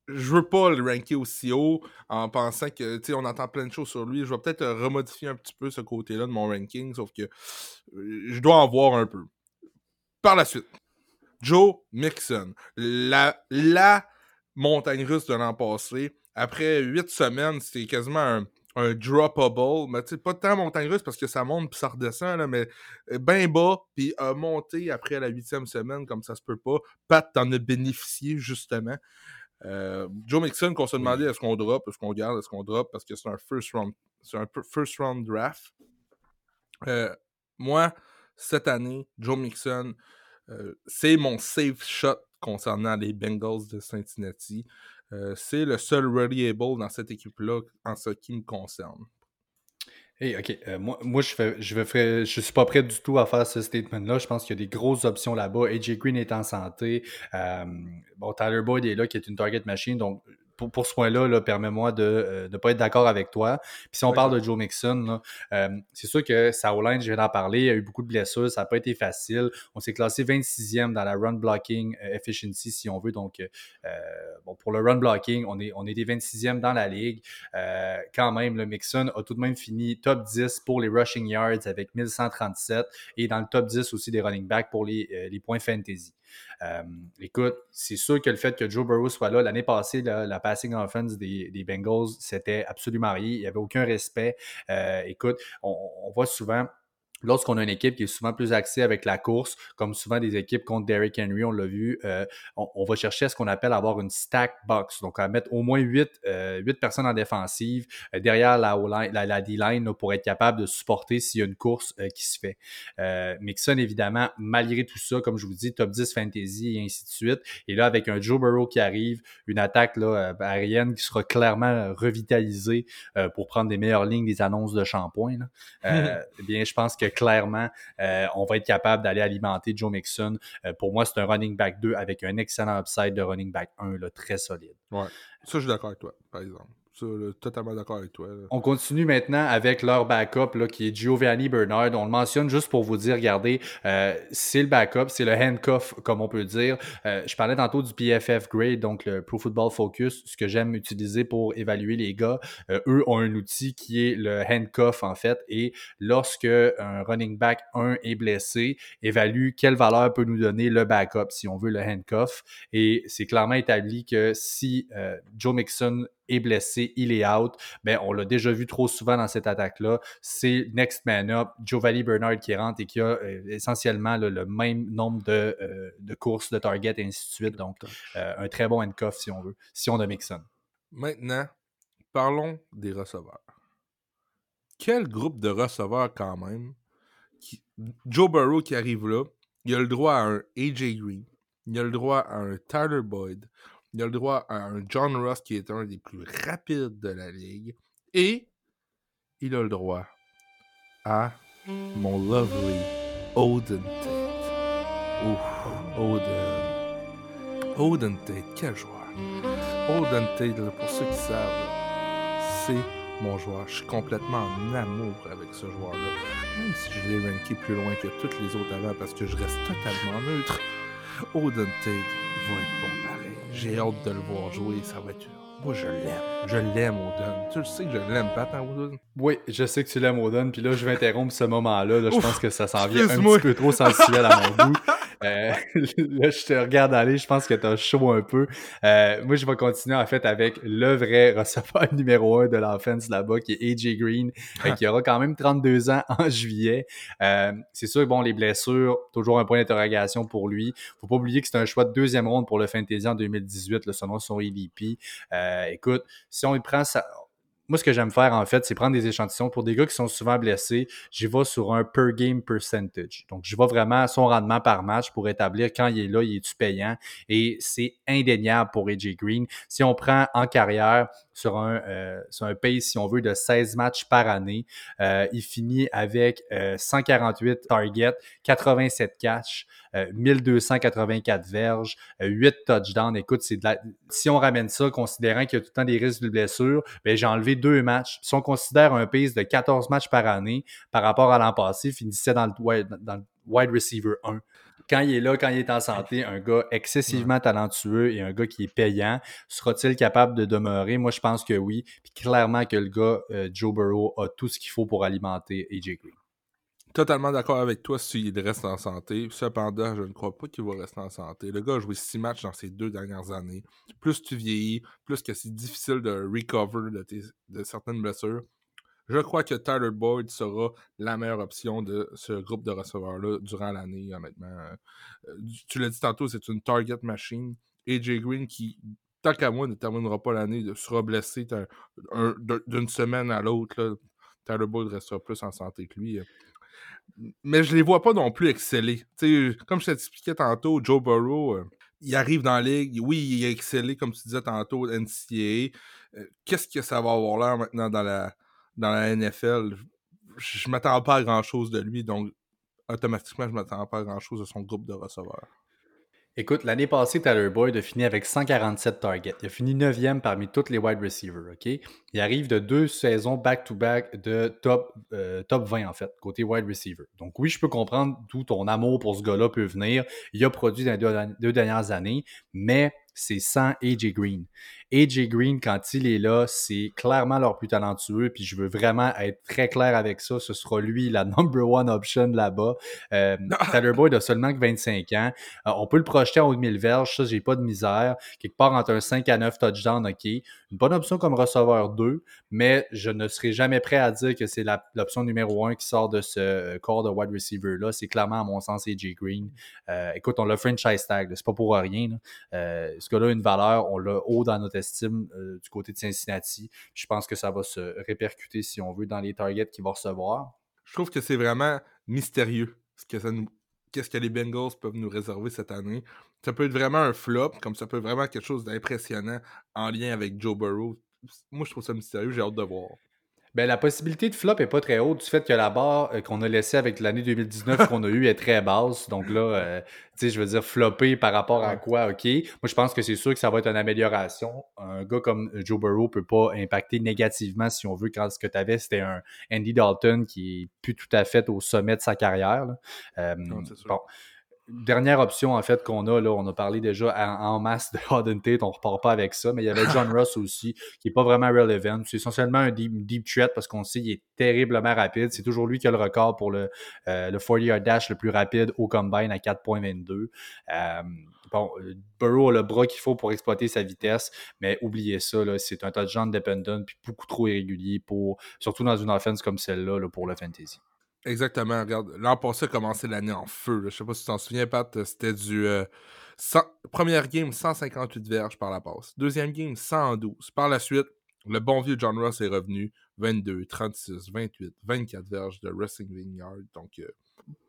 je veux pas le ranker aussi haut en pensant que, tu sais, on entend plein de choses sur lui. Je vais peut-être remodifier un petit peu ce côté-là de mon ranking, sauf que euh, je dois en voir un peu. Par la suite, Joe Mixon, la, la montagne russe de l'an passé. Après huit semaines, c'était quasiment un, un droppable, mais tu sais, pas tant montagne russe parce que ça monte puis ça redescend, là, mais euh, bien bas, puis a monté après la huitième semaine comme ça se peut pas. Pat t'en a bénéficié, justement. Euh, Joe Mixon, qu'on se demandait est-ce qu'on drop, est-ce qu'on garde, est-ce qu'on drop, parce que c'est un first round, c'est un first round draft. Euh, moi, cette année, Joe Mixon, euh, c'est mon safe shot concernant les Bengals de Cincinnati. c'est le seul reliable dans cette équipe-là en ce qui me concerne. Hey, OK. Euh, moi, moi, je fais, je vais je suis pas prêt du tout à faire ce statement-là. Je pense qu'il y a des grosses options là-bas. AJ Green est en santé. Euh, bon, Tyler Boyd est là, qui est une target machine. Donc, pour, pour, ce point-là, -là, permets-moi de ne pas être d'accord avec toi. Puis si on parle de Joe Mixon, c'est sûr que sa line je viens d'en parler, il y a eu beaucoup de blessures, ça n'a pas été facile. On s'est classé 26e dans la run blocking efficiency, si on veut. Donc, bon, pour le run blocking, on est, on est des 26e dans la ligue. quand même, le Mixon a tout de même fini top 10 pour les rushing yards avec 1137 et dans le top 10 aussi des running backs pour les, les points fantasy. Euh, écoute, c'est sûr que le fait que Joe Burrow soit là, l'année passée, la, passing offense des, Bengals, c'était absolument rien. Il n'y avait aucun respect. Euh, écoute, on voit souvent lorsqu'on a une équipe qui est souvent plus axée avec la course, comme souvent des équipes contre Derrick Henry, on l'a vu, euh, on, va chercher à ce qu'on appelle avoir une stack box. Donc, à mettre au moins 8, euh, personnes en défensive euh, derrière la, la, la D-line pour être capable de supporter s'il y a une course qui se fait. Mixon, évidemment, malgré tout ça, comme je vous dis, top 10 fantasy et ainsi de suite. Et là, avec un Joe Burrow qui arrive, une attaque là, aérienne qui sera clairement revitalisée pour prendre des meilleures lignes des annonces de shampoing, eh bien, je pense que clairement, euh, on va être capable d'aller alimenter Joe Mixon. Euh, pour moi, c'est un running back 2 avec un excellent upside de running back 1 là, très solide. Ça, je suis d'accord avec toi, par exemple totalement d'accord avec toi. On continue maintenant avec leur backup là, qui est Giovanni Bernard. On le mentionne juste pour vous dire, regardez, euh, c'est le backup, c'est le handcuff, comme on peut dire. Euh, je parlais tantôt du PFF grade, donc le Pro Football Focus, ce que j'aime utiliser pour évaluer les gars. Euh, eux ont un outil qui est le handcuff, en fait, et lorsque un running back 1 est blessé, évalue quelle valeur peut nous donner le backup, si on veut le handcuff. Et c'est clairement établi que si Joe Mixon est blessé, il est out. Mais on l'a déjà vu trop souvent dans cette attaque-là. C'est next man up, Giovanni Bernard qui rentre et qui a euh, essentiellement le même nombre euh, de, courses, de targets et ainsi de suite. Donc, euh, un très bon handcuff si on veut, si on a Mixon. Maintenant, parlons des receveurs. Quel groupe de receveurs quand même? Joe Burrow qui arrive là, il a le droit à un AJ Green, il a le droit à un Tyler Boyd, il a le droit à un John Ross qui est un des plus rapides de la ligue. Et il a le droit à mon lovely Odin Tate. Ouf, Odin. Odin Tate, quel joueur. Odin Tate, pour ceux qui savent, c'est mon joueur. Je suis complètement en amour avec ce joueur-là. Même si je l'ai ranké plus loin que toutes les autres avant parce que je reste totalement neutre. Odin Tate va être bon. J'ai hâte de le voir jouer. Ça va être. Moi, je l'aime. Je l'aime, Odin. Tu le sais que je l'aime, Pat, hein, Odin? Oui, je sais que tu l'aimes, Odin. Puis là, je vais interrompre ce moment-là. je pense que ça s'en vient un petit peu trop sensuel à mon goût. Euh, là, je te regarde aller, je pense que tu as chaud un peu. Euh, moi, je vais continuer en fait avec le vrai receveur numéro un de l'offense là-bas, qui est AJ Green, euh, qui aura quand même 32 ans en juillet. c'est sûr, bon, les blessures, toujours un point d'interrogation pour lui. Faut pas oublier que c'est un choix de deuxième ronde pour le Fantasy en 2018, le selon son EDP. écoute, si on y prend ça moi, ce que j'aime faire, en fait, c'est prendre des échantillons pour des gars qui sont souvent blessés. J'y vais sur un per game percentage. Donc, je vais vraiment à son rendement par match pour établir quand il est là, il est-tu payant. Et c'est indéniable pour AJ Green. Si on prend en carrière sur un, euh, sur un pace, si on veut, de 16 matchs par année, euh, il finit avec 148 euh, targets, 87 catch, 1284 verges, 8 touchdowns. Écoute, c'est si on ramène ça, considérant qu'il y a tout le temps des risques de blessure, ben, j'ai enlevé deux matchs. Si on considère un pace de 14 matchs par année par rapport à l'an passé, il finissait dans le wide receiver 1 quand il est là, quand il est en santé, un gars excessivement talentueux et un gars qui est payant, sera-t-il capable de demeurer? Moi, je pense que oui. Puis clairement que le gars, euh, Joe Burrow, a tout ce qu'il faut pour alimenter AJ Green. Totalement d'accord avec toi s'il reste en santé. Cependant, je ne crois pas qu'il va rester en santé. Le gars a joué six matchs dans ces deux dernières années. Plus tu vieillis, plus que c'est difficile de recover de, certaines blessures. Je crois que Tyler Boyd sera la meilleure option de ce groupe de receveurs-là durant l'année, honnêtement. Euh, tu l'as dit tantôt, c'est une target machine. AJ Green qui, tant qu'à moi, ne terminera pas l'année, sera blessé d'une semaine à l'autre. Tyler Boyd restera plus en santé que lui mais je les vois pas non plus exceller. comme je t'expliquais tantôt, Joe Burrow, euh, il arrive dans la ligue, oui, il a excellé, comme tu disais tantôt, NCAA. Euh, qu'est-ce que ça va avoir l'air maintenant dans la, dans la NFL? Je, je m'attends pas à grand-chose de lui, donc automatiquement, je m'attends pas à grand-chose de son groupe de receveurs. Écoute, l'année passée, Tyler Boyd a fini avec 147 targets. Il a fini 9e parmi tous les wide receivers. OK? Il arrive de deux saisons back-to-back de top, euh, top 20, en fait, côté wide receiver. Donc, oui, je peux comprendre d'où ton amour pour ce gars-là peut venir. Il a produit dans les deux dernières années, mais c'est sans AJ Green. AJ Green, quand il est là, c'est clairement leur plus talentueux, puis je veux vraiment être très clair avec ça. Ce sera lui la number one option là-bas. Euh, Tyler Boyd a seulement que 25 ans. Euh, on peut le projeter en haut de 1000 verges, ça, j'ai pas de misère. Quelque part entre un 5 à 9 touchdowns, OK. Une bonne option comme receveur 2, mais je ne serai jamais prêt à dire que c'est l'option numéro 1 qui sort de ce corps de wide receiver-là. C'est clairement, à mon sens, AJ Green. Euh, écoute, on l'a franchise tag, c'est pas pour rien. Là. ce gars-là a une valeur, on l'a haut dans notre estime euh, du côté de Cincinnati. Je pense que ça va se répercuter, si on veut, dans les targets qu'il va recevoir. Je trouve que c'est vraiment mystérieux ce que ça nous qu'est-ce que les Bengals peuvent nous réserver cette année. Ça peut être vraiment un flop, comme ça peut être vraiment quelque chose d'impressionnant en lien avec Joe Burrow. Moi, je trouve ça mystérieux, j'ai hâte de voir. Ben, la possibilité de flop est pas très haute du fait que la barre euh, qu'on a laissée avec l'année 2019 qu'on a eue est très basse. Donc là, euh, tu sais, je veux dire, flopper par rapport à quoi, OK. Moi, je pense que c'est sûr que ça va être une amélioration. Un gars comme Joe Burrow peut pas impacter négativement, si on veut, quand ce que tu avais, c'était un Andy Dalton qui est plus tout à fait au sommet de sa carrière. Euh, bon dernière option en fait qu'on a, là, on a parlé déjà en, masse de Harden Tate, on repart pas avec ça, mais il y avait John Ross aussi, qui est pas vraiment relevant. C'est essentiellement un deep, deep threat parce qu'on sait qu'il est terriblement rapide. C'est toujours lui qui a le record pour le, euh, le 40-yard dash le plus rapide au combine à 4.22. Euh, bon, Burrow a le bras qu'il faut pour exploiter sa vitesse, mais oubliez ça, c'est un touchdown dependent puis beaucoup trop irrégulier pour, surtout dans une offense comme celle-là là, pour le fantasy. Exactement. Regarde, l'an passé a commencé l'année en feu. Je sais pas si tu t'en souviens, Pat. C'était du. Euh, première game, 158 verges par la passe. Deuxième game, 112. Par la suite, le bon vieux John Ross est revenu. 22, 36, 28, 24 verges de Wrestling Yard. Donc, euh,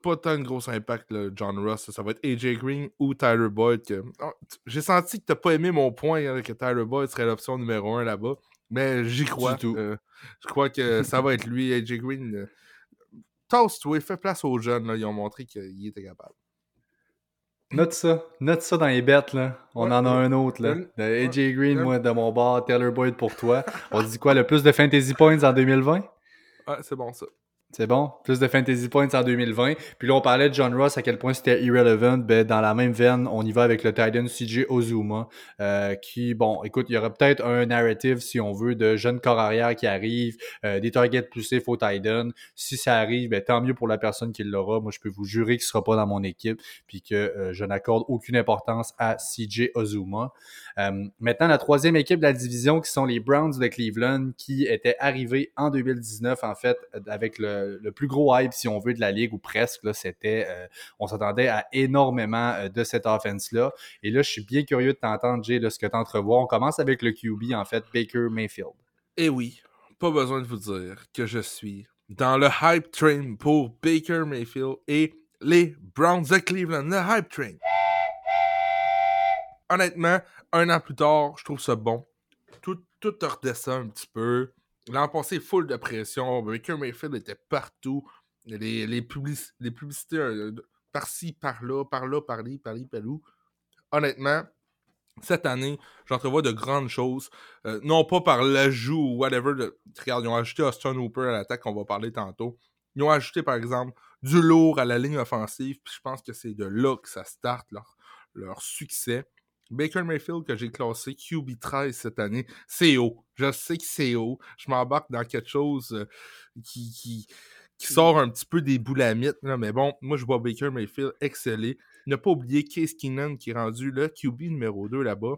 pas tant de gros impact, le John Ross. Ça va être AJ Green ou Tyler Boyd. Oh, j'ai senti que t'as pas aimé mon point hein, que Tyler Boyd serait l'option numéro 1 là-bas. Mais j'y crois. Euh, je crois que ça va être lui, AJ Green toast, fais place aux jeunes. Là. Ils ont montré qu'ils étaient capables. Note ça. Note ça dans les bêtes. Là. On en a un autre. Là. AJ Green, moi, de mon bar. Taylor Boyd pour toi. On dit quoi, le plus de fantasy points en 2020? Ouais, c'est bon ça. C'est bon? Plus de fantasy points en 2020. Puis là, on parlait de John Ross, à quel point c'était irrelevant. Ben, dans la même veine, on y va avec le Titan CJ Ozuma, euh, qui, bon, écoute, il y aura peut-être un narrative, si on veut, de jeunes corps arrière qui arrivent, euh, des targets poussés au Titan. Si ça arrive, ben, tant mieux pour la personne qui l'aura. Moi, je peux vous jurer qu'il ne sera pas dans mon équipe, puis que euh, je n'accorde aucune importance à CJ Ozuma. maintenant, la troisième équipe de la division, qui sont les Browns de Cleveland, qui étaient arrivés en 2019, en fait, avec le le, plus gros hype, si on veut, de la ligue, ou presque, c'était, euh, on s'attendait à énormément euh, de cette offense-là. Et là, je suis bien curieux de t'entendre, Jay, de ce que tu entrevois. On commence avec le QB, en fait, Baker Mayfield. Eh oui, pas besoin de vous dire que je suis dans le hype train pour Baker Mayfield et les Browns de Cleveland, le hype train. Honnêtement, un an plus tard, je trouve ça bon. Tout, tout redescend un petit peu. L'an passé, full de pression. Baker Mayfield était partout. Les, les, publicités euh, par-ci, par-là, par-là, par-là, par-là, par-là. Honnêtement, cette année, j'entrevois de grandes choses. Euh, non pas par l'ajout ou whatever. De... Regarde, ils ont ajouté Austin Hooper à l'attaque qu'on va parler tantôt. Ils ont ajouté, par exemple, du lourd à la ligne offensive. Puis je pense que c'est de là que ça starte leur, leur succès. Baker Mayfield que j'ai classé QB13 cette année, c'est haut. Je sais que c'est haut. Je m'embarque dans quelque chose euh, qui, qui, qui, sort un petit peu des boulamites. Là, mais bon, moi je vois Baker Mayfield exceller. Ne pas oublier Case Keenan qui est rendu le QB numéro 2 là-bas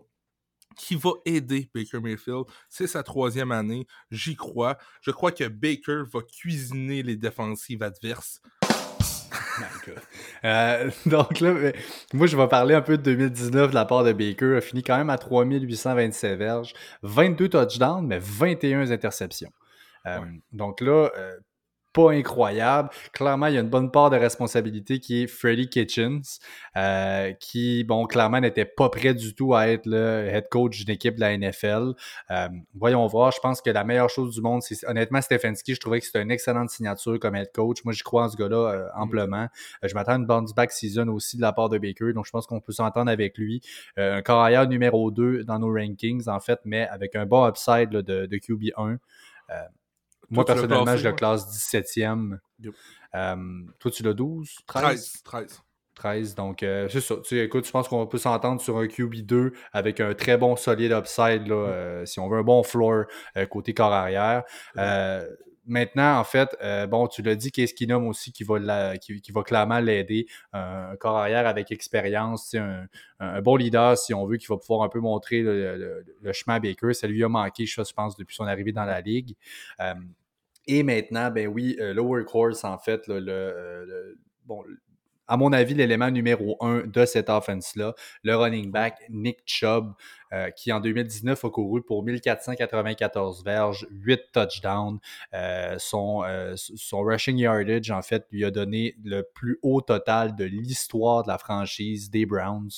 qui va aider Baker Mayfield. C'est sa troisième année, j'y crois. Je crois que Baker va cuisiner les défensives adverses. Euh, donc là, moi, je vais parler un peu de 2019 de la part de Baker. Il a fini quand même à 3827 verges, 22 touchdowns, mais 21 interceptions. Euh, donc là, euh, pas incroyable. Clairement, il y a une bonne part de responsabilité qui est Freddie Kitchens, euh, qui, bon, clairement n'était pas prêt du tout à être le head coach d'une équipe de la NFL. Euh, voyons voir, je pense que la meilleure chose du monde, c'est honnêtement Stefanski, je trouvais que c'était une excellente signature comme head coach. Moi, je crois en ce gars-là euh, mm. amplement. je m'attends à une bounce back season aussi de la part de Baker, donc je pense qu'on peut s'entendre avec lui. un carrière numéro 2 dans nos rankings, en fait, mais avec un bon upside de, de QB1. Moi, personnellement, je le classe 17e. Euh, toi, tu l'as 12? 13? 13. 13. Donc, euh, c'est ça. Tu, écoute, je pense qu'on peut s'entendre sur un QB2 avec un très bon solide upside, là, euh, si on veut un bon floor côté corps arrière. Maintenant, en fait, bon, tu l'as dit, qu'est-ce qu'il nomme aussi qui va, qui, va clairement l'aider. un corps arrière avec expérience, un, un, bon leader, si on veut, qui va pouvoir un peu montrer le, chemin à Baker. Ça lui a manqué, je pense, depuis son arrivée dans la ligue. Et maintenant, ben oui, euh, le workhorse, en fait, le, le, bon, à mon avis, l'élément numéro un de cette offense-là, le running back Nick Chubb, euh, qui en 2019 a couru pour 1494 verges, 8 touchdowns. Euh, son, euh, son rushing yardage, en fait, lui a donné le plus haut total de l'histoire de la franchise des Browns.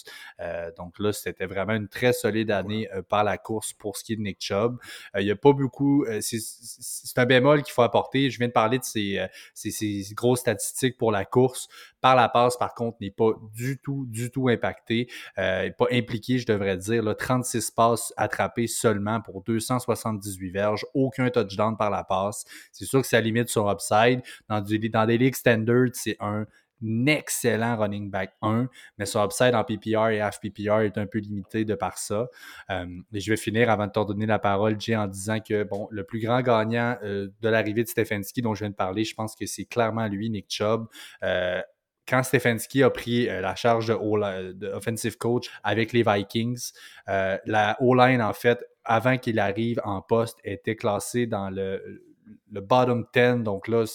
donc là, c'était vraiment une très solide année par la course pour ce qui est de Nick Chubb. il n'y a pas beaucoup. c'est un bémol qu'il faut apporter. Je viens de parler de ces, ces, grosses statistiques pour la course. Par la passe, par contre, n'est pas du tout, du tout impacté. pas impliqué, je devrais dire. Là, 30 36 passes attrapées seulement pour 278 verges, aucun touchdown par la passe. C'est sûr que ça limite son upside. Dans, des ligues standard, c'est un excellent running back 1, mais son upside en PPR et half PPR est un peu limité de par ça. Euh, et je vais finir avant de te donner la parole, Jay, en disant que bon, le plus grand gagnant euh, de l'arrivée de Stefanski dont je viens de parler, je pense que c'est clairement lui, Nick Chubb. Euh, quand Stefanski a pris euh, la charge de, offensive coach avec les Vikings, euh, la O-line, en fait, avant qu'il arrive en poste, était classée dans le, le bottom 10. Donc là,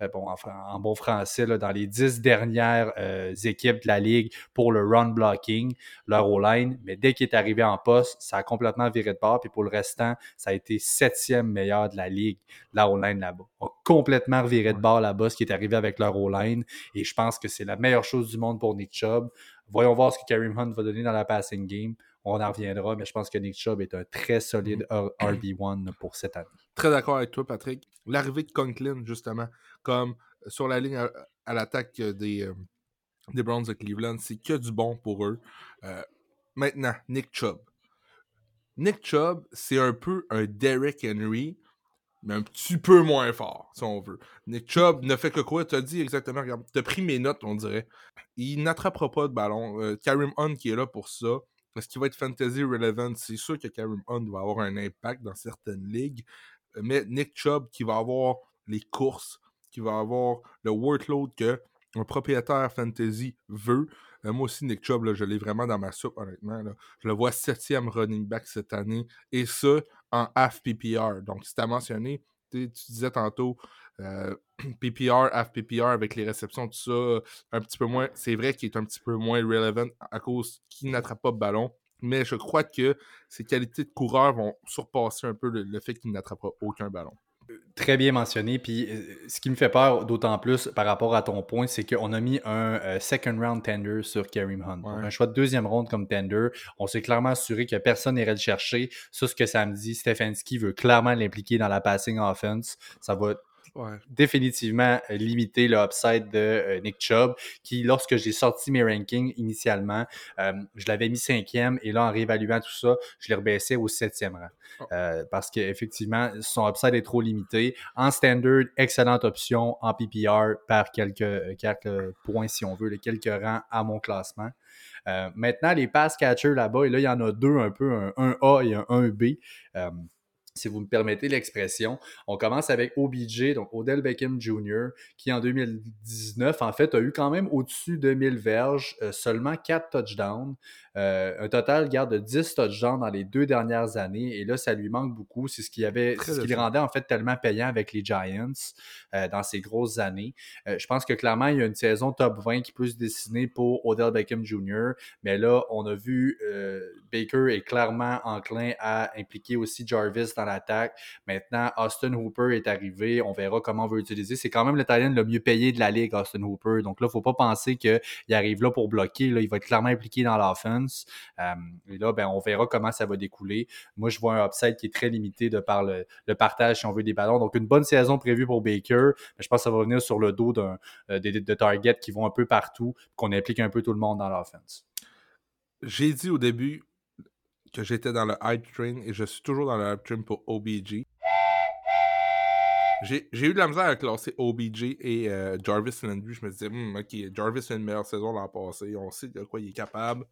euh, bon, en, bon français, dans les dix dernières euh, équipes de la ligue pour le run blocking, leur O-line. Mais dès qu'il est arrivé en poste, ça a complètement viré de bord. Puis pour le restant, ça a été septième meilleur de la ligue, la O-line là-bas. A complètement viré de bord là-bas, ce qui est arrivé avec leur O-line. Et je pense que c'est la meilleure chose du monde pour Nick Chubb. Voyons voir ce que Kareem Hunt va donner dans la passing game. On en reviendra, mais je pense que Nick Chubb est un très solide RB1 pour cette année. Très d'accord avec toi, Patrick. L'arrivée de Conklin, justement, comme sur la ligne à, l'attaque des, euh, des Browns de Cleveland, c'est que du bon pour eux. Euh, maintenant, Nick Chubb. Nick Chubb, c'est un peu un Derrick Henry, mais un petit peu moins fort, si on veut. Nick Chubb ne fait que quoi? Tu as dit exactement, regarde, tu as pris mes notes, on dirait. Il n'attrapera pas de ballon. Euh, Karim Hunt qui est là pour ça. Est-ce qu'il va être fantasy relevant? C'est sûr que Karim Hunt va avoir un impact dans certaines ligues, mais Nick Chubb qui va avoir les courses, qui va avoir le workload que un propriétaire fantasy veut. Euh, moi aussi, Nick Chubb, je l'ai vraiment dans ma soupe, honnêtement. Je le vois septième running back cette année, et ça en half PPR. Donc, si tu as mentionné, tu disais tantôt euh, PPR, half PPR avec les réceptions, tout ça, un petit peu moins. C'est vrai qu'il est un petit peu moins relevant à cause qu'il n'attrape pas de ballon. Mais je crois que ses qualités de coureur vont surpasser un peu le, fait qu'il n'attrapera aucun ballon. Très bien mentionné. Puis euh, ce qui me fait peur d'autant plus par rapport à ton point, c'est qu'on a mis un euh, second round tender sur Kareem Hunt. Un choix de deuxième round comme tender. On s'est clairement assuré que personne n'irait le chercher. Ça, ce que ça me dit, Stefanski veut clairement l'impliquer dans la passing offense. Ça va définitivement euh, limiter le upside de euh, Nick Chubb, qui, lorsque j'ai sorti mes rankings initialement, euh, je l'avais mis cinquième et là, en réévaluant tout ça, je l'ai rebaissé au septième rang. Oh. parce qu'effectivement, son upside est trop limité. En standard, excellente option. En PPR, par quelques, quelques points, si on veut, les quelques rangs à mon classement. maintenant, les pass catchers là-bas, et là, il y en a deux un peu, un 1A et un 1B si vous me permettez l'expression. On commence avec OBJ, donc Odell Beckham Jr., qui en 2019, en fait, a eu quand même au-dessus de 1000 verges, euh, seulement 4 touchdowns. Euh, un total, garde de 10 touchdowns dans les deux dernières années. Et là, ça lui manque beaucoup. C'est ce qui avait, ce qui le rendait en fait tellement payant avec les Giants euh, dans ces grosses années. je pense que clairement, il y a une saison top 20 qui peut se dessiner pour Odell Beckham Jr. Mais là, on a vu Baker est clairement enclin à impliquer aussi Jarvis dans l'attaque. Maintenant, Austin Hooper est arrivé. On verra comment on va utiliser. C'est quand même le talent le mieux payé de la ligue, Austin Hooper. Donc là, il ne faut pas penser qu'il arrive là pour bloquer. Là, il va être clairement impliqué dans l'offense. Euh, et là, ben, on verra comment ça va découler. Moi, je vois un upside qui est très limité de par le, partage, si on veut, des ballons. Donc, une bonne saison prévue pour Baker. Mais je pense que ça va venir sur le dos d'un, euh, de targets qui vont un peu partout, qu'on implique un peu tout le monde dans l'offense. J'ai dit au début que j'étais dans le hype train et je suis toujours dans le hype train pour OBG. J'ai eu de la misère à classer OBJ et euh, Jarvis Landry. Je me disais, hmm, ok, Jarvis a une meilleure saison l'an passé. On sait de quoi il est capable.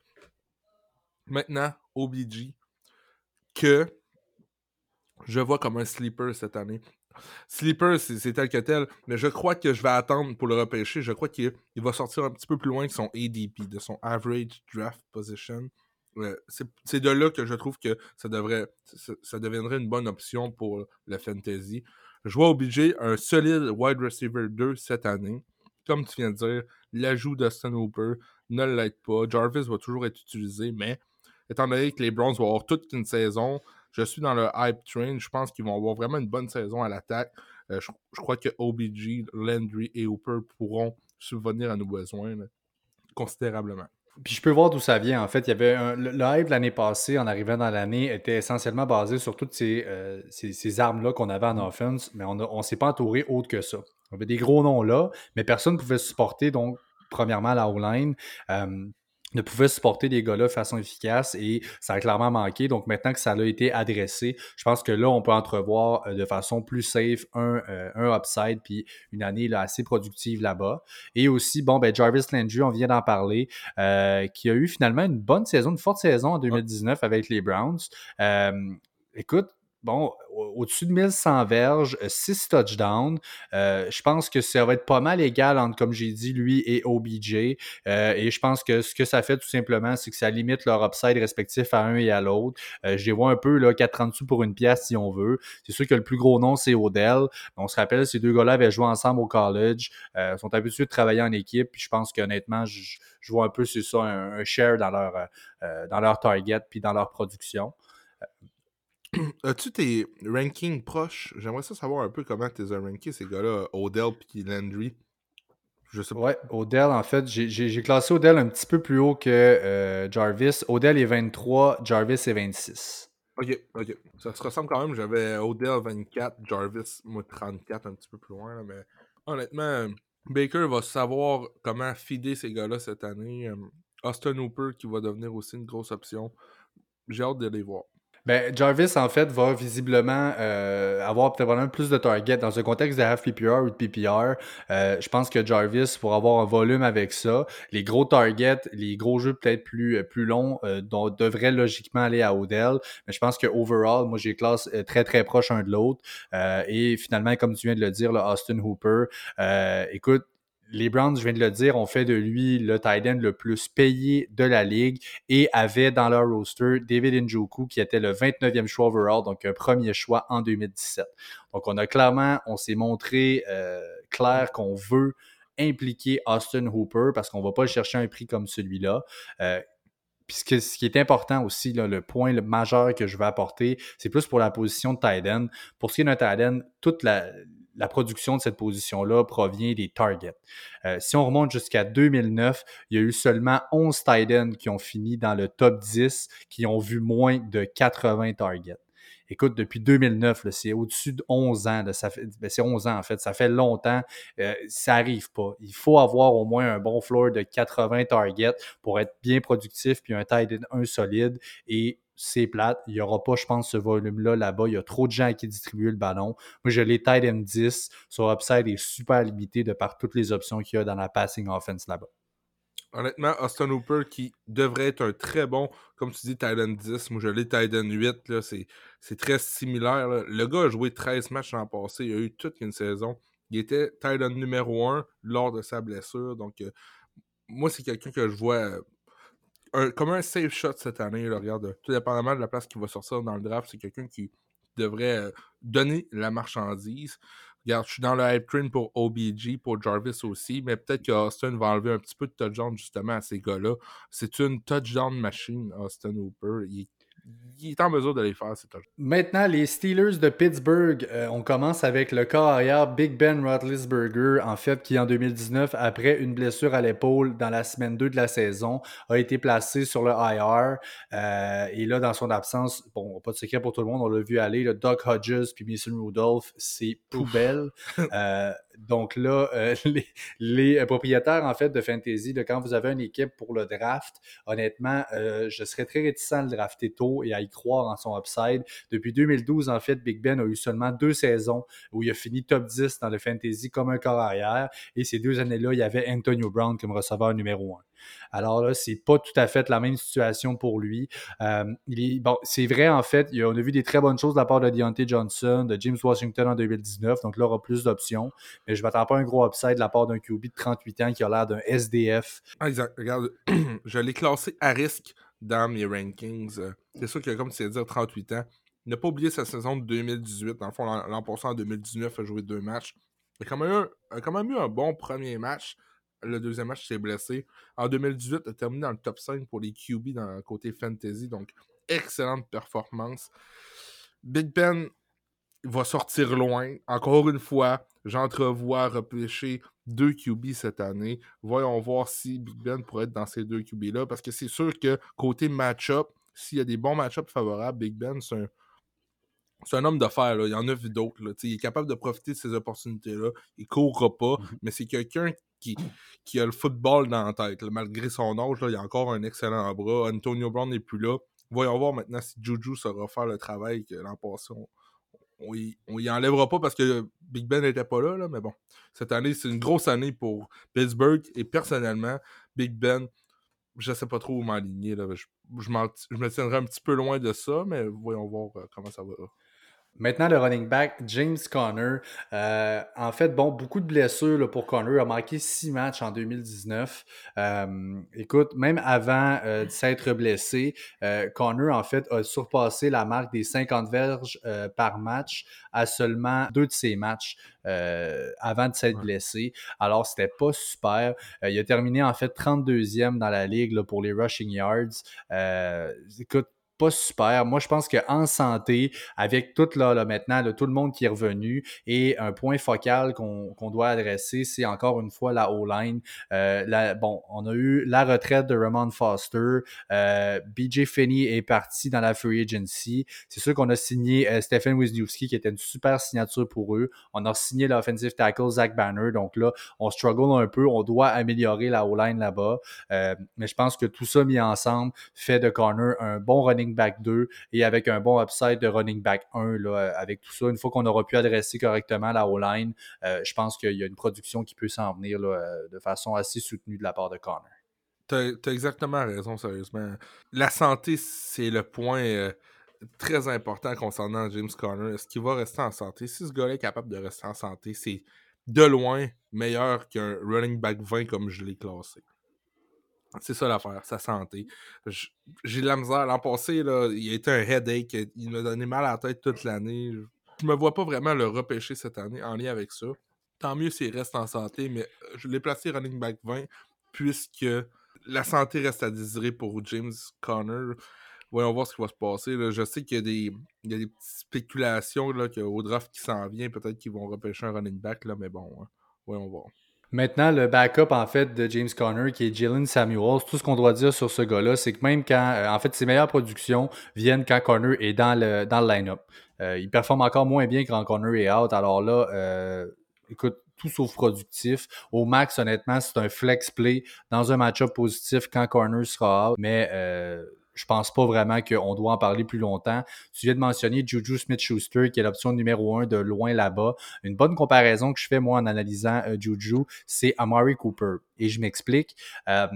Maintenant, OBJ, que je vois comme un sleeper cette année. Sleeper, c'est tel que tel, mais je crois que je vais attendre pour le repêcher. Je crois qu'il va sortir un petit peu plus loin que son ADP, de son Average Draft Position. C'est de là que je trouve que ça devrait ça, deviendrait une bonne option pour le fantasy. Je vois obligé un solide wide receiver 2 cette année. Comme tu viens de dire, l'ajout d'Austin Hooper ne l'aide pas. Jarvis va toujours être utilisé, mais étant donné que les Browns vont avoir toute une saison, je suis dans le hype train. Je pense qu'ils vont avoir vraiment une bonne saison à l'attaque. Euh, je, crois que OBG, Landry et Hooper pourront subvenir à nos besoins considérablement. Puis je peux voir d'où ça vient. En fait, il y avait le, hype l'année passée, en arrivant dans l'année, était essentiellement basé sur toutes ces, euh, ces, armes-là qu'on avait en mm. offense, mais on ne s'est pas entouré autre que ça. On avait des gros noms là, mais personne ne pouvait supporter, donc, premièrement, la O-line. Euh, ne pouvait supporter les gars-là de façon efficace et ça a clairement manqué. Donc maintenant que ça a été adressé, je pense que là, on peut entrevoir euh, de façon plus safe un, euh, un upside puis une année là, assez productive là-bas. Et aussi, bon, ben Jarvis Landry, on vient d'en parler, euh, qui a eu finalement une bonne saison, une forte saison en 2019 avec les Browns. écoute, bon, au-dessus de 1100 verges, 6 euh, touchdowns. Euh, je pense que ça va être pas mal égal entre, comme j'ai dit, lui et OBJ. Euh, et je pense que ce que ça fait tout simplement, c'est que ça limite leur upside respectif à un et à l'autre. je les vois un peu là, 4,30 sous pour une pièce si on veut. C'est sûr que le plus gros nom, c'est Odell. On se rappelle, ces deux gars-là avaient joué ensemble au college. Ils sont habitués de travailler en équipe. Puis je pense qu'honnêtement, je, vois un peu, c'est ça, un, share dans leur, dans leur target puis dans leur production. As-tu tes rankings proches? J'aimerais ça savoir un peu comment tu as ranké ces gars-là, Odell et Landry. Je sais pas. Ouais, Odell, en fait, j'ai classé Odell un petit peu plus haut que euh, Jarvis. Odell est 23, Jarvis est 26. Ok, ok. Ça se ressemble quand même. J'avais Odell 24, Jarvis, moi 34, un petit peu plus loin. mais honnêtement, Baker va savoir comment fider ces gars-là cette année. Austin Hooper qui va devenir aussi une grosse option. J'ai hâte de les voir. Ben, Jarvis, en fait, va visiblement euh, avoir peut-être plus de targets dans un contexte de half PPR ou de PPR. Euh, je pense que Jarvis, pour avoir un volume avec ça, les gros targets, les gros jeux peut-être plus, euh, plus longs, euh, devraient logiquement aller à Odell. Mais je pense que overall, moi, j'ai classe très, très proche un de l'autre. et finalement, comme tu viens de le dire, là, Austin Hooper, écoute, les Browns, je viens de le dire, ont fait de lui le tight end le plus payé de la ligue et avait dans leur roster David Njoku qui était le 29e choix overall, donc un premier choix en 2017. Donc on a clairement, on s'est montré euh, clair qu'on veut impliquer Austin Hooper parce qu'on ne va pas chercher un prix comme celui-là. Euh, puis ce, qui est important aussi, le point majeur que je veux apporter, c'est plus pour la position de tight. Pour ce qui est d'un tight end, toute la, la production de cette position-là provient des targets. Euh, si on remonte jusqu'à 2009, il y a eu seulement 11 tight qui ont fini dans le top 10 qui ont vu moins de 80 targets. Écoute, depuis 2009, c'est au-dessus de 11 ans. ça fait, ben, c'est 11 ans en fait. Ça fait longtemps. Euh, ça n'arrive pas. Il faut avoir au moins un bon floor de 80 targets pour être bien productif, puis un tight end un solide. Et c'est plate. Il n'y aura pas, je pense, ce volume-là là-bas. Il y a trop de gens qui distribuent le ballon. Moi, je l'ai tight end 10. Son upside est super limité de par toutes les options qu'il y a dans la passing offense là-bas. Honnêtement, Austin Hooper qui devrait être un très bon, comme tu dis, tight end 10. Moi, je l'ai tight end 8. C'est très similaire. Le gars a joué 13 matchs l'an passé. Il a eu toute une saison. Il était tight numéro 1 lors de sa blessure. Donc, euh, moi, c'est quelqu'un que je vois euh, comme un safe shot cette année. regarde, tout dépendamment de la place qui va sortir dans le draft, c'est quelqu'un qui devrait euh, donner la marchandise. Regarde, je suis dans le hype train pour OBG, pour Jarvis aussi, mais peut-être que Austin va enlever un petit peu de touchdown justement à ces gars-là. C'est une touchdown machine, Austin Hooper. Il est il est en mesure de les faire, c'est Maintenant, les Steelers de Pittsburgh, euh, on commence avec le cas arrière Big Ben Roethlisberger, en fait, qui en 2019, après une blessure à l'épaule dans la semaine 2 de la saison, a été placé sur le IR. Euh, et là, dans son absence, bon, pas de secret pour tout le monde, on l'a vu aller, le Doc Hodges puis Mason Rudolph, c'est poubelle. Euh, donc là, les, propriétaires en fait de fantasy, quand vous avez une équipe pour le draft, honnêtement, je serais très réticent à le drafter tôt et à croire en son upside. Depuis 2012, en fait, Big Ben a eu seulement deux saisons où il a fini top 10 dans le fantasy comme un corps arrière. Et ces deux années-là, il y avait Antonio Brown comme receveur numéro un. Alors là, c'est pas tout à fait la même situation pour lui. Euh, bon, c'est vrai, en fait, on a vu des très bonnes choses de la part de Deontay Johnson, de James Washington en 2019, donc là, il aura plus d'options. Mais je ne m'attends pas à un gros upside de la part d'un QB de 38 ans qui a l'air d'un SDF. Ah, exact. Regarde, je l'ai classé à risque dans mes rankings. Euh, c'est sûr que, comme tu sais dire, 38 ans. Il n'a pas oublié sa saison de 2018. Dans le fond, l'an passé, en 2019, il a joué deux matchs. Il a quand même eu un bon premier match. Le deuxième match, s'est blessé. En 2018, il a terminé dans le top 5 pour les QB dans le côté fantasy. Donc, excellente performance. Big Ben va sortir loin. Encore une fois, j'entrevois repêcher deux QB cette année. Voyons voir si Big Ben pourrait être dans ces deux QB-là. Parce que c'est sûr que côté match-up, s'il y a des bons match-up favorables, Big Ben, c'est un, c'est un homme d'affaires. Il y en a vu d'autres. Il est capable de profiter de ces opportunités-là. Il ne courra pas, mhm. mais c'est quelqu'un qui, qui a le football dans la tête. Malgré son âge, il a encore un excellent bras. Antonio Brown n'est plus là. Voyons voir maintenant si Juju saura faire le travail que l'an passé on y, enlèvera pas parce que Big Ben n'était pas là, mais bon. Cette année, c'est une grosse année pour Pittsburgh et personnellement, Big Ben, je sais pas trop où m'aligner. Je, je, me tiendrai un petit peu loin de ça, mais voyons voir euh, comment ça va. Maintenant, le running back, James Conner. Euh, en fait, bon, beaucoup de blessures pour Conner. Il a manqué six matchs en 2019. Euh, écoute, même avant euh, de s'être blessé, Conner, en fait, a surpassé la marque des 50 verges par match à seulement deux de ses matchs avant de s'être blessé. Alors, c'était pas super. il a terminé, en fait, 32e dans la ligue pour les rushing yards. écoute, pas super. Moi, je pense qu'en santé, avec tout là, là maintenant, tout le monde qui est revenu, et un point focal qu'on doit adresser, c'est encore une fois la O-line. Euh, bon, on a eu la retraite de Ramon Foster. Euh, BJ Finney est parti dans la Free Agency. C'est sûr qu'on a signé euh, Stephen Wisniewski, qui était une super signature pour eux. On a signé l'offensive tackle Zach Banner. Donc là, on struggle un peu. On doit améliorer la O-line là-bas. mais je pense que tout ça mis ensemble fait de Corner un bon running back 2 et avec un bon upside de running back 1 là, avec tout ça. Une fois qu'on aura pu adresser correctement la O-line, euh, je pense qu'il y a une production qui peut s'en venir euh, de façon assez soutenue de la part de Connor. T'as as exactement raison, sérieusement. La santé, c'est le point euh, très important concernant James Conner. Est-ce qu'il va rester en santé? Si ce gars-là est capable de rester en santé, c'est de loin meilleur qu'un running back 20 comme je l'ai classé. C'est ça l'affaire, sa santé. J'ai de la misère. L'an passé, là, il a été un headache. Il m'a donné mal à la tête toute l'année. Je me vois pas vraiment le repêcher cette année en lien avec ça. Tant mieux s'il reste en santé, mais euh, je l'ai placé running back 20 puisque la santé reste à désirer pour James Conner. Voyons voir ce qui va se passer. Je sais qu'il y, a des, des petites spéculations là, au draft qui s'en vient. Peut-être qu'ils vont repêcher un running back, là, mais bon, hein. voyons voir. Maintenant, le backup en fait de James Conner, qui est Jalen Samuels, tout ce qu'on doit dire sur ce gars-là, c'est que même quand, euh, en fait, ses meilleures productions viennent quand Conner est dans le, dans le line-up. Euh, il performe encore moins bien quand Conner est out. Alors là, euh, écoute, tout sauf productif. Au max, honnêtement, c'est un flex play dans un match-up positif quand Corner sera out. Mais je pense pas vraiment qu'on doit en parler plus longtemps. Tu viens de mentionner Juju Smith-Schuster, qui est l'option numéro un de loin là-bas. Une bonne comparaison que je fais, moi, en analysant euh, Juju, c'est Amari Cooper. Et je m'explique. Euh,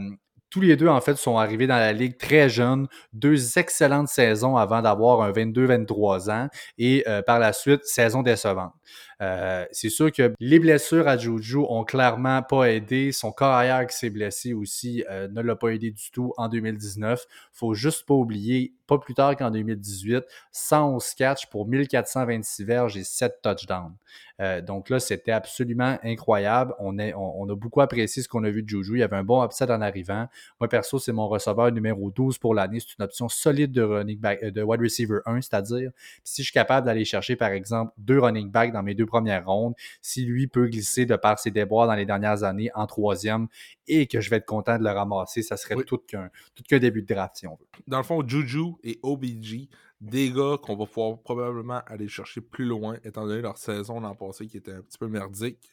tous les deux, en fait, sont arrivés dans la ligue très jeunes, deux excellentes saisons avant d'avoir un 22-23 ans et euh, par la suite, saison décevante. Euh, c'est sûr que les blessures à Juju ont clairement pas aidé. Son carrière qui s'est blessé aussi euh, ne l'a pas aidé du tout en 2019. Faut juste pas oublier, pas plus tard qu'en 2018, 111 catch pour 1426 verges et 7 touchdowns. Euh, donc là, c'était absolument incroyable. On, on, a beaucoup apprécié ce qu'on a vu de Juju. Il y avait un bon upset en arrivant. Moi, perso, c'est mon receveur numéro 12 pour l'année. C'est une option solide de, running back, de wide receiver 1, c'est-à-dire si je suis capable d'aller chercher, par exemple, deux running backs dans mes deux premières rondes, si lui peut glisser de par ses déboires dans les dernières années en troisième et que je vais être content de le ramasser, ça serait tout qu'un début de draft, si on veut. Dans le fond, Juju et OBG, des gars qu'on va pouvoir probablement aller chercher plus loin, étant donné leur saison l'an passé qui était un petit peu merdique.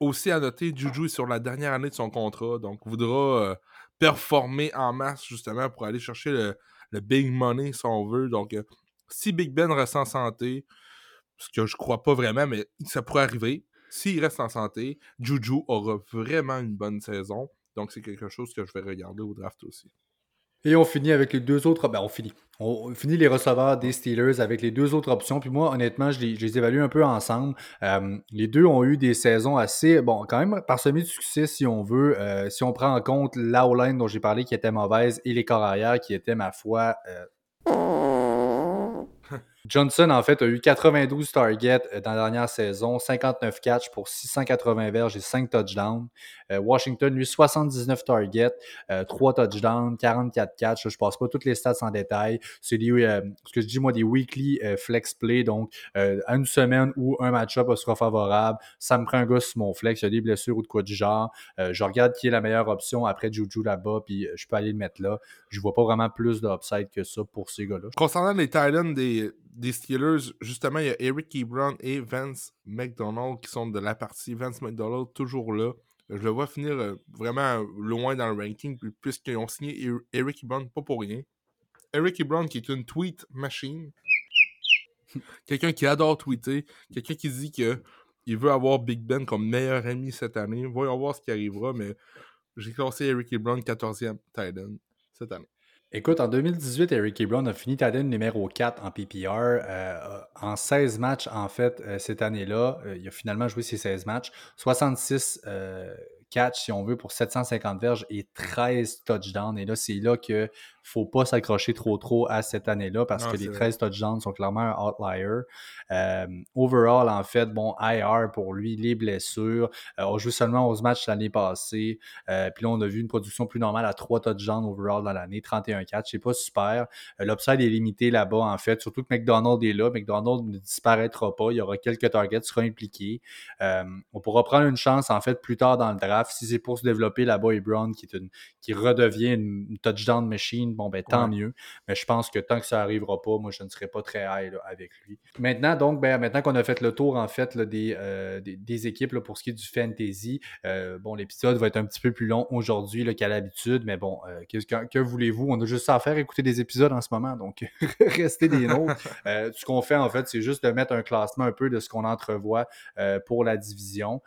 Aussi à noter, Juju est sur la dernière année de son contrat, donc voudra euh, performer en masse justement pour aller chercher le, big money si on veut. Donc, euh, si Big Ben reste en santé, ce que je crois pas vraiment, mais ça pourrait arriver. S'il reste en santé, Juju aura vraiment une bonne saison. Donc, c'est quelque chose que je vais regarder au draft aussi. Et on finit avec les deux autres. Ben, on finit. On finit les receveurs des Steelers avec les deux autres options. Puis moi, honnêtement, je les, évalue un peu ensemble. Euh, les deux ont eu des saisons assez, bon, quand même parsemées de succès si on veut. Euh, si on prend en compte la dont j'ai parlé qui était mauvaise et les corps arrière qui étaient, ma foi, euh, Johnson, en fait, a eu 92 targets euh, dans la dernière saison, 59 catch pour 680 verges et 5 touchdowns. Euh, Washington, lui, 79 targets, 3 euh, touchdowns, 44 catch. Je ne passe pas toutes les stats en détail. C'est ce que je dis, moi, des weekly flex play. Donc, une semaine où un match-up sera favorable, ça me prend un gars sur mon flex. Il y a des blessures ou de quoi du genre. je regarde qui est la meilleure option après Juju là-bas, puis je peux aller le mettre là. Je ne vois pas vraiment plus d'upside que ça pour ces gars-là. Concernant les Titans des des Steelers, justement, il y a Eric Ebron et Vance McDonald qui sont de la partie. Vance McDonald, toujours là. Je le vois finir euh, vraiment loin dans le ranking, puisqu'ils ont signé Eric Ebron pas pour rien. Eric Ebron, qui est une tweet machine. quelqu'un qui adore tweeter. Quelqu'un qui dit que il veut avoir Big Ben comme meilleur ami cette année. Voyons voir ce qui arrivera, mais j'ai classé Eric Ebron 14e Titan cette année. Écoute, en 2018, Eric Ebron a fini Titan numéro 4 en PPR. Euh, en 16 matchs, en fait, euh, cette année-là, euh, il a finalement joué ses 16 matchs. 66 catch, si on veut, pour 750 verges et 13 touchdowns. Et là, c'est là que faut pas s'accrocher trop trop à cette année-là parce que les 13 touchdowns sont clairement un outlier. Euh, overall, en fait, bon, IR pour lui, les blessures. Euh, on joue seulement 11 matchs l'année passée. Euh, puis là, on a vu une production plus normale à 3 touchdowns overall dans l'année, 31 catch. C'est pas super. L'upside est limité là-bas, en fait. Surtout que McDonald est là. McDonald ne disparaîtra pas. Il y aura quelques targets, sera impliqué. on pourra prendre une chance, en fait, plus tard dans le draft. Si c'est pour se développer là-bas, et Brown, qui, est une, qui redevient une touchdown machine bon, ben tant mieux. Mais je pense que tant que ça n'arrivera pas, moi, je ne serai pas très high avec lui. Maintenant, donc, ben, maintenant qu'on a fait le tour, en fait, euh, des, des, équipes pour ce qui est du fantasy, euh, bon, l'épisode va être un petit peu plus long aujourd'hui qu'à l'habitude, mais bon, euh, que, que voulez-vous? On a juste ça à faire, écouter des épisodes en ce moment, donc restez des nôtres. ce qu'on fait, en fait, c'est juste de mettre un classement un peu de ce qu'on entrevoit pour la division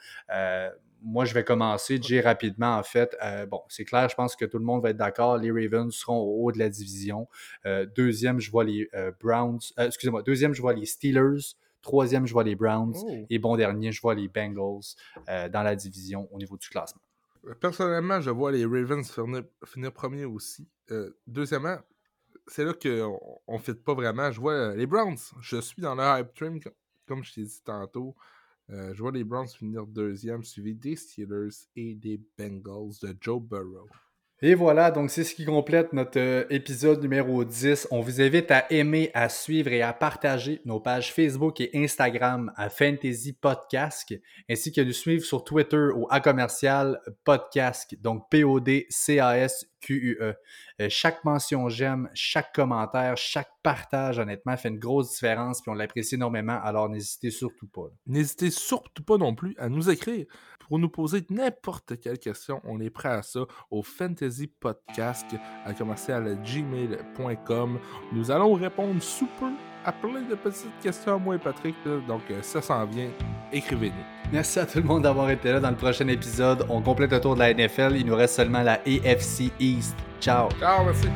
moi, je vais commencer, Jay, rapidement, en fait. Euh, bon, c'est clair, je pense que tout le monde va être d'accord. Les Ravens seront au haut de la division. Euh, deuxième, je vois les euh, Browns. excusez-moi. Deuxième, je vois les Steelers. Troisième, je vois les Browns. Oh. Et bon dernier, je vois les Bengals dans la division au niveau du classement. Personnellement, je vois les Ravens finir, premier aussi. deuxièmement, c'est là qu'on ne fit pas vraiment. Je vois les Browns. Je suis dans le hype train, comme je t'ai dit tantôt. Euh, je vois les Browns finir deuxième, suivi des Steelers et des Bengals de Joe Burrow. Et voilà, donc c'est ce qui complète notre euh, épisode numéro 10. On vous invite à aimer, à suivre et à partager nos pages Facebook et Instagram à Fantasy Podcast, ainsi que nous suivre sur Twitter au A commercial podcast, donc P-O-D-C-A-S QUE. Euh, chaque mention j'aime, chaque commentaire, chaque partage, honnêtement, fait une grosse différence, puis on l'apprécie énormément, alors n'hésitez surtout pas. N'hésitez surtout pas non plus à nous écrire pour nous poser n'importe quelle question. On est prêt à ça au Fantasy Podcast à commencer à gmail.com. Nous allons répondre sous peu à plein de petites questions à moi et Patrick. Donc, euh, ça s'en vient. Écrivez-nous. Merci à tout le monde d'avoir été là dans le prochain épisode. On complète le tour de la NFL. Il nous reste seulement la AFC East. Ciao. Ciao, merci.